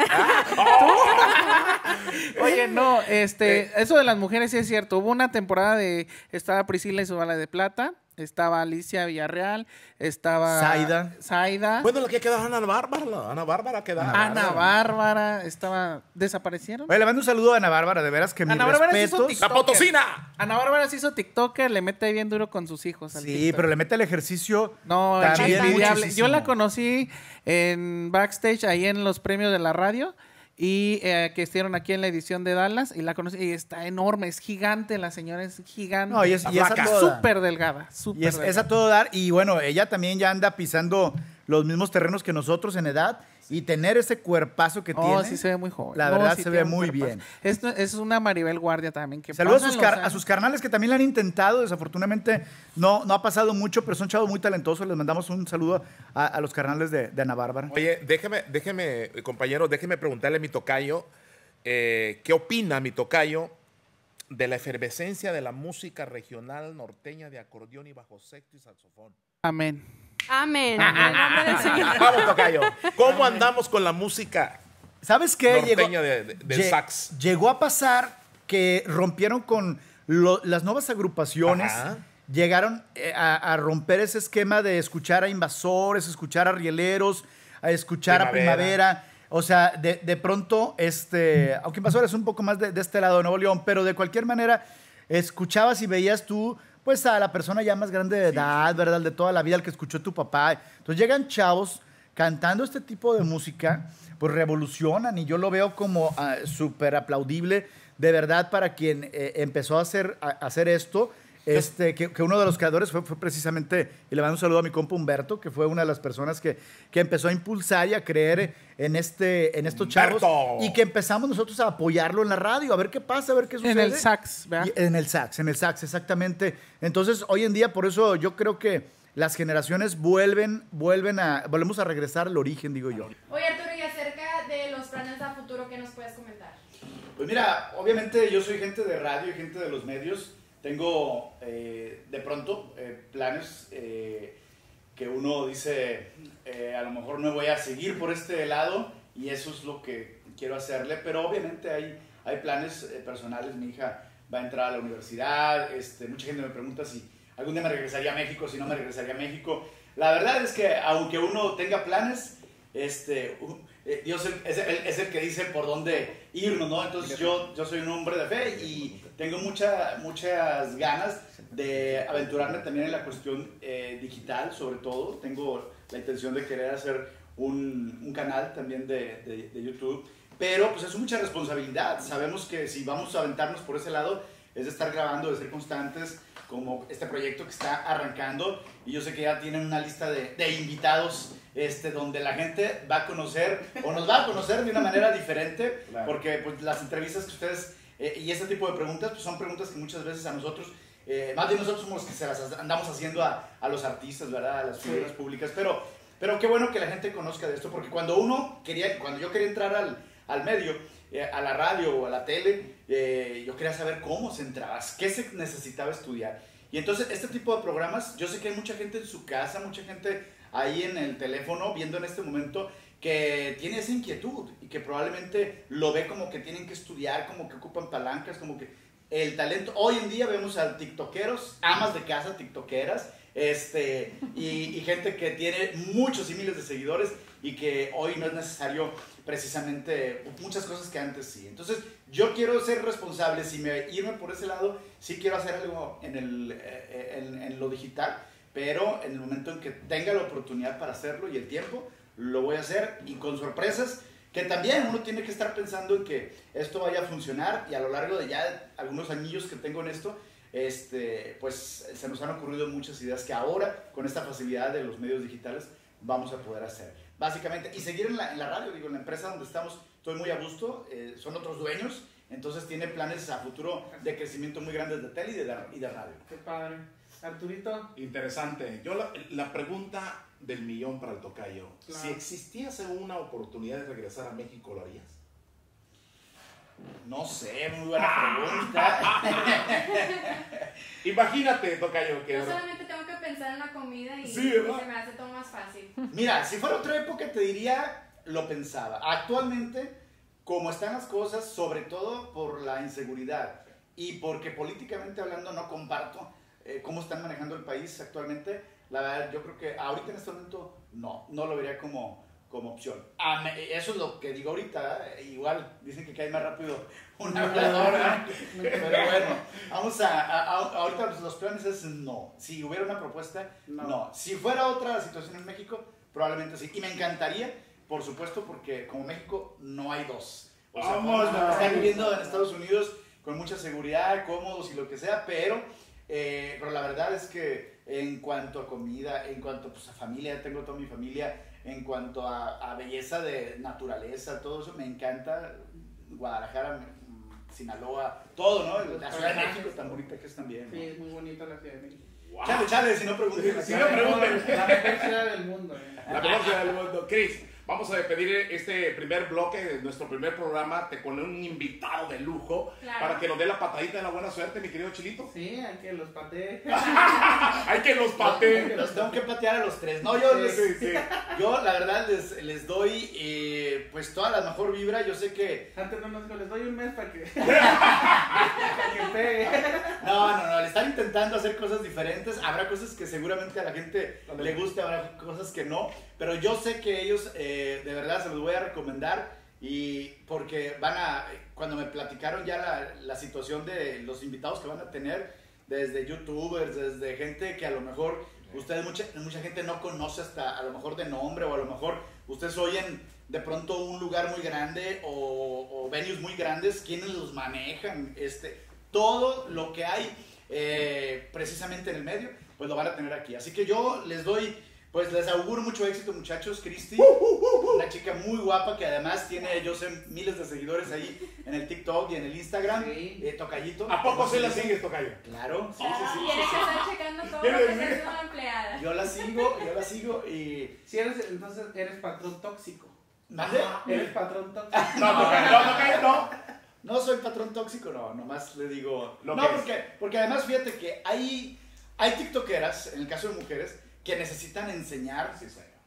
Speaker 3: Oye, no, este, eso de las mujeres sí es cierto. Hubo una temporada de, estaba Priscila y su bala de plata, estaba Alicia Villarreal, estaba...
Speaker 4: Zaida.
Speaker 3: Zaida.
Speaker 1: Bueno, la que quedó Ana Bárbara. la Ana Bárbara quedó.
Speaker 3: Ana Bárbara, estaba... ¿Desaparecieron?
Speaker 4: Oye, le mando un saludo a Ana Bárbara, de veras que mis
Speaker 3: Ana Bárbara.
Speaker 1: ¡La Potosina!
Speaker 3: Ana Bárbara se hizo TikToker, le mete bien duro con sus hijos. al
Speaker 4: Sí,
Speaker 3: TikTok.
Speaker 4: pero le mete el ejercicio
Speaker 3: No,
Speaker 4: también.
Speaker 3: Yo la conocí en backstage, ahí en los premios de la radio, y eh, que estuvieron aquí en la edición de Dallas, y la conocí, y está enorme, es gigante, la señora es gigante.
Speaker 4: No, y es, y es a
Speaker 1: Flaca.
Speaker 4: todo dar.
Speaker 3: súper delgada, súper
Speaker 4: Y es,
Speaker 3: delgada.
Speaker 4: es a todo dar. Y bueno, ella también ya anda pisando los mismos terrenos que nosotros en edad. Y tener ese cuerpazo que
Speaker 3: Oh,
Speaker 4: tiene.
Speaker 3: sí se ve muy joven.
Speaker 4: La
Speaker 3: No,
Speaker 4: verdad
Speaker 3: sí
Speaker 4: se ve muy
Speaker 3: cuerpazo.
Speaker 4: bien.
Speaker 3: Esto es una Maribel Guardia también. Que
Speaker 4: Saludos a sus, car- a sus carnales que también lo han intentado. Desafortunadamente no, no ha pasado mucho, pero son chavos muy talentosos. Les mandamos un saludo a, a los carnales de, de Ana Bárbara.
Speaker 1: Oye, déjeme, déjeme, compañero, déjeme preguntarle a mi tocayo, eh, ¿qué opina mi tocayo de la efervescencia de la música regional norteña de acordeón y bajo sexto y saxofón?
Speaker 3: Amén.
Speaker 2: Amén. Nombre del Señor.
Speaker 1: Vamos, tocayo. ¿Cómo andamos con la música?
Speaker 4: ¿Sabes qué?
Speaker 1: De- de- del
Speaker 4: lle-
Speaker 1: sax.
Speaker 4: Llegó a pasar que rompieron con lo- las nuevas agrupaciones.
Speaker 1: Ajá.
Speaker 4: Llegaron eh, a, a romper ese esquema de escuchar a invasores, escuchar a rieleros, a escuchar a
Speaker 1: Primavera.
Speaker 4: primavera. O sea, de, de pronto, este, aunque invasores es un poco más de, de este lado de Nuevo León, pero de cualquier manera, escuchabas y veías tú, pues a la persona ya más grande de edad, ¿verdad? De toda la vida, el que escuchó tu papá. Entonces llegan chavos cantando este tipo de música, pues revolucionan y yo lo veo como ah, súper aplaudible, de verdad, para quien eh, empezó a hacer, a hacer esto. Este, que, que uno de los creadores fue, fue precisamente, y le mando un saludo a mi compa Humberto, que fue una de las personas que, que empezó a impulsar y a creer en, este, en estos chavos.
Speaker 1: Humberto.
Speaker 4: Y que empezamos nosotros a apoyarlo en la radio, a ver qué pasa, a ver qué sucede.
Speaker 3: En el sax, ¿verdad?
Speaker 4: Y- en el sax, en el sax, exactamente. Entonces, hoy en día, por eso yo creo que las generaciones vuelven, vuelven a, volvemos a regresar al origen, digo yo.
Speaker 2: Oye, Arturo, y acerca de los planes a futuro, ¿qué nos puedes comentar?
Speaker 4: Pues mira, obviamente yo soy gente de radio y gente de los medios. Tengo eh, de pronto eh, planes eh, que uno dice, eh, a lo mejor no voy a seguir por este lado y eso es lo que quiero hacerle, pero obviamente hay, hay planes eh, personales. Mi hija va a entrar a la universidad, este, mucha gente me pregunta si algún día me regresaría a México, si no me regresaría a México. La verdad es que aunque uno tenga planes, este, u- eh, Dios el- es, el, es el que dice por dónde irnos, ¿no? Entonces yo, yo soy un hombre de fe y tengo mucha, muchas ganas de aventurarme también en la cuestión eh, digital, sobre todo. Tengo la intención de querer hacer un, un canal también de, de- de YouTube, pero pues es mucha responsabilidad. Sabemos que si vamos a aventarnos por ese lado, es de estar grabando, de ser constantes, como este proyecto que está arrancando. Y yo sé que ya tienen una lista de, de invitados este, donde la gente va a conocer o nos va a conocer de una manera diferente,
Speaker 1: Claro.
Speaker 4: porque pues, las entrevistas que ustedes eh, y este tipo de preguntas pues, son preguntas que muchas veces a nosotros, eh, más de nosotros somos los que se las andamos haciendo a, a los artistas, ¿verdad? A las figuras públicas, pero, pero qué bueno que la gente conozca de esto, porque cuando uno quería, cuando yo quería entrar al, al medio, eh, a la radio o a la tele, eh, yo quería saber cómo se entraba, qué se necesitaba estudiar. Y entonces este tipo de programas, yo sé que hay mucha gente en su casa, mucha gente ahí en el teléfono viendo en este momento que tiene esa inquietud y que probablemente lo ve como que tienen que estudiar, como que ocupan palancas, como que el talento. Hoy en día vemos a tiktokeros, amas de casa tiktokeras, este, y, gente que tiene muchos y miles de seguidores y que hoy no es necesario precisamente muchas cosas que antes sí. Entonces, yo quiero ser responsable, si me irme por ese lado, sí quiero hacer algo en, el, eh, en, en lo digital, pero en el momento en que tenga la oportunidad para hacerlo y el tiempo, lo voy a hacer y con sorpresas que también uno tiene que estar pensando en que esto vaya a funcionar y a lo largo de ya algunos añillos que tengo en esto, este, pues se nos han ocurrido muchas ideas que ahora con esta facilidad de los medios digitales vamos a poder hacer. Básicamente, y seguir en la, en la radio, digo, en la empresa donde estamos, estoy muy a gusto, eh, son otros dueños, entonces tiene planes a futuro de crecimiento muy grandes de tele y de, y de radio.
Speaker 3: Qué padre. Arturito.
Speaker 1: Interesante. Yo la, la pregunta del millón para el tocayo.
Speaker 3: Claro.
Speaker 1: Si existiese una oportunidad de regresar a México, ¿lo harías?
Speaker 4: No sé, muy buena pregunta.
Speaker 1: Imagínate, tocayo, que...
Speaker 2: Yo solamente tengo que pensar en la comida y,
Speaker 1: Sí,
Speaker 2: y se me hace todo más fácil.
Speaker 4: Mira, si fuera otra época te diría, lo pensaba. Actualmente, como están las cosas, sobre todo por la inseguridad y porque políticamente hablando no comparto eh, cómo están manejando el país actualmente, la verdad yo creo que ahorita en este momento no, no lo vería como, como opción. Ah, me- eso es lo que digo ahorita, eh, igual dicen que cae más rápido un hablador, pero bueno, vamos a, a- a- ahorita los- los planes es no. Si hubiera una propuesta,
Speaker 3: No.
Speaker 4: no. Si fuera otra situación en México, probablemente sí. Y me encantaría, por supuesto, porque como México no hay dos. O sea,
Speaker 1: Vamos,
Speaker 4: estar viviendo en Estados Unidos con mucha seguridad, cómodos y lo que sea, pero, eh, pero la verdad es que en cuanto a comida, en cuanto pues, a familia, tengo toda mi familia en cuanto a, a belleza de naturaleza, todo eso, me encanta. Guadalajara, Sinaloa, todo, ¿no? La Ciudad de México tan bonita que es también. ¿no?
Speaker 3: Sí, es muy bonita la Ciudad de México.
Speaker 4: Chale, chale, si no pregunten.
Speaker 1: Si no pregunten.
Speaker 3: La mejor ciudad del mundo. eh.
Speaker 1: La mejor ciudad del mundo. Chris, vamos a despedir este primer bloque de nuestro primer programa te- con un invitado de lujo
Speaker 2: Claro.
Speaker 1: para que nos dé la patadita de la buena suerte, mi querido Chilito.
Speaker 3: Sí, hay que los patee.
Speaker 1: Hay que los patee.
Speaker 4: Los tengo que patear a los tres. No, yo, les-
Speaker 1: Sí, sí.
Speaker 4: yo la verdad les, les doy eh, pues toda la mejor vibra. Yo sé que
Speaker 3: Antes no nos les doy un mes para que, para que pegue.
Speaker 4: No, no, no, le están intentando hacer cosas diferentes. Habrá cosas que seguramente a la gente le guste, habrá cosas que no. Pero yo sé que ellos, eh, de verdad, se los voy a recomendar. Y porque van a, cuando me platicaron ya la, la situación de los invitados que van a tener, desde youtubers, desde gente que a lo mejor ustedes, mucha, mucha gente no conoce hasta a lo mejor de nombre, o a lo mejor ustedes oyen de pronto un lugar muy grande o, o venues muy grandes, quienes los manejan, este, todo lo que hay eh, precisamente en el medio, pues lo van a tener aquí. Así que yo les doy, pues les auguro mucho éxito, muchachos. Cristi, una chica muy guapa que además tiene, yo sé, miles de seguidores ahí en el TikTok y en el Instagram.
Speaker 3: Sí.
Speaker 4: Eh, tocallito.
Speaker 1: ¿A poco se la sigues, Tocayo?
Speaker 4: Claro, sí, sí, sí.
Speaker 2: Tiene que estar checando todo lo
Speaker 1: ¿Quiere
Speaker 2: que la empleada.
Speaker 4: Yo la sigo, yo la sigo y...
Speaker 3: Si eres, entonces eres patrón tóxico.
Speaker 4: ¿Mande?
Speaker 3: Eres patrón tóxico.
Speaker 1: No, no, Tocayo, no.
Speaker 4: No soy patrón tóxico, no, nomás le digo.
Speaker 1: Lo
Speaker 4: no,
Speaker 1: que es.
Speaker 4: porque, porque además fíjate que hay, hay TikTokeras, en el caso de mujeres, que necesitan enseñar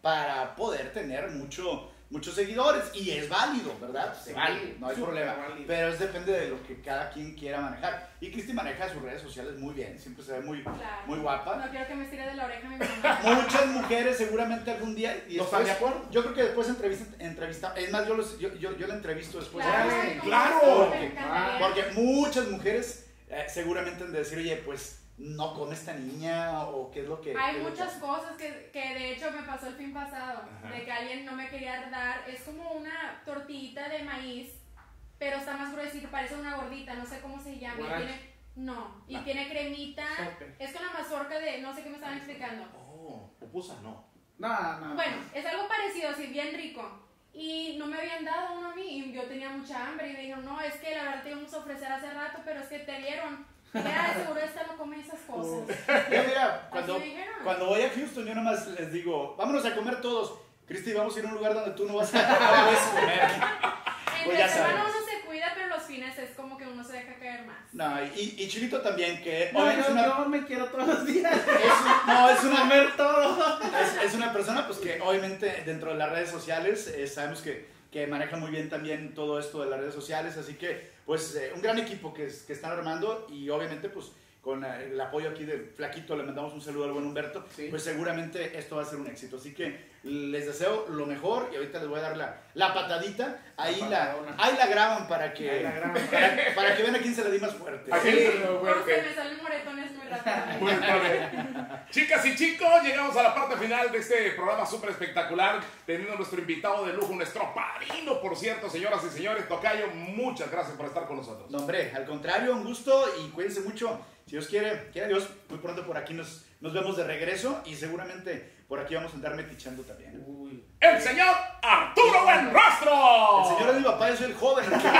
Speaker 4: para poder tener mucho, muchos seguidores. Y es válido, ¿verdad? Se
Speaker 3: Sí,
Speaker 4: vale, no hay problema.
Speaker 3: válido.
Speaker 4: Pero es depende de lo que cada quien quiera manejar. Y Cristi maneja sus redes sociales muy bien, siempre se ve muy,
Speaker 2: Claro.
Speaker 4: muy guapa.
Speaker 2: No quiero que me estire de la oreja mi mamá.
Speaker 4: Muchas mujeres seguramente algún día. Y
Speaker 1: ¿No
Speaker 4: después-
Speaker 1: están de acuerdo?
Speaker 4: Yo creo que después entrevista, entrevista. Es más, yo, los- yo, yo, yo la entrevisto después.
Speaker 2: Claro,
Speaker 1: claro.
Speaker 4: Porque muchas mujeres eh, seguramente han de decir, oye, pues no come esta niña o qué es lo que...
Speaker 2: Hay muchas
Speaker 4: que-
Speaker 2: cosas que, que de hecho me pasó el fin pasado,
Speaker 1: Ajá.
Speaker 2: de que alguien no me quería dar, es como una tortillita de maíz, pero está más gruesita, parece una gordita, no sé cómo se llama, y
Speaker 3: Guarache.
Speaker 2: tiene, no, y
Speaker 4: Ah.
Speaker 2: tiene cremita,
Speaker 3: Sope.
Speaker 2: es con la mazorca de, no sé qué me estaban explicando.
Speaker 1: Oh, pupusa, no.
Speaker 3: No, no.
Speaker 2: Bueno, es algo parecido, así bien rico. Y no me habían dado uno a mí y yo tenía mucha hambre y me dijeron, no, es que la verdad te íbamos a ofrecer hace rato, pero es que te vieron. Ya, de seguro esta no come esas cosas.
Speaker 4: Yo, mira, cuando, voy a Houston, yo nomás les digo, vámonos a comer todos. Cristi, vamos a ir a un lugar donde tú no vas a, no puedes comer. Pues ya
Speaker 2: semana
Speaker 4: sabes.
Speaker 2: uno se cuida, pero los fines es como que uno se deja caer más.
Speaker 4: No, y, y Chilito también, que
Speaker 3: No, yo,
Speaker 4: es una,
Speaker 3: yo me quiero todos los días.
Speaker 4: es un- no, es una
Speaker 3: Comer todo.
Speaker 4: es, es una persona pues que obviamente dentro de las redes sociales eh, sabemos que, que maneja muy bien también todo esto de las redes sociales, así que pues eh, un gran equipo que, que están armando y obviamente pues con eh, el apoyo aquí de Flaquito le mandamos un saludo al buen Humberto,
Speaker 3: Sí.
Speaker 4: pues seguramente esto va a ser un éxito, así que les deseo lo mejor y ahorita les voy a dar la, la patadita, ahí
Speaker 3: La
Speaker 4: la, ahí la graban para que,
Speaker 3: Ahí la graban.
Speaker 4: Para, para que vean a quién se le di más fuerte.
Speaker 1: Se
Speaker 2: No, se me muy rápido.
Speaker 1: Muy bien. Chicas y chicos, llegamos a la parte final de este programa súper espectacular, teniendo nuestro invitado de lujo, nuestro padrino, por cierto, señoras y señores. Tocayo, muchas gracias por estar con nosotros.
Speaker 4: No, hombre, al contrario, un gusto y cuídense mucho. Si Dios quiere, quiere Dios, muy pronto por aquí nos, nos vemos de regreso y seguramente por aquí vamos a andar metichando también.
Speaker 3: Uy.
Speaker 1: El señor Arturo Buenrostro.
Speaker 4: El señor es mi papá, yo soy el joven. el señor.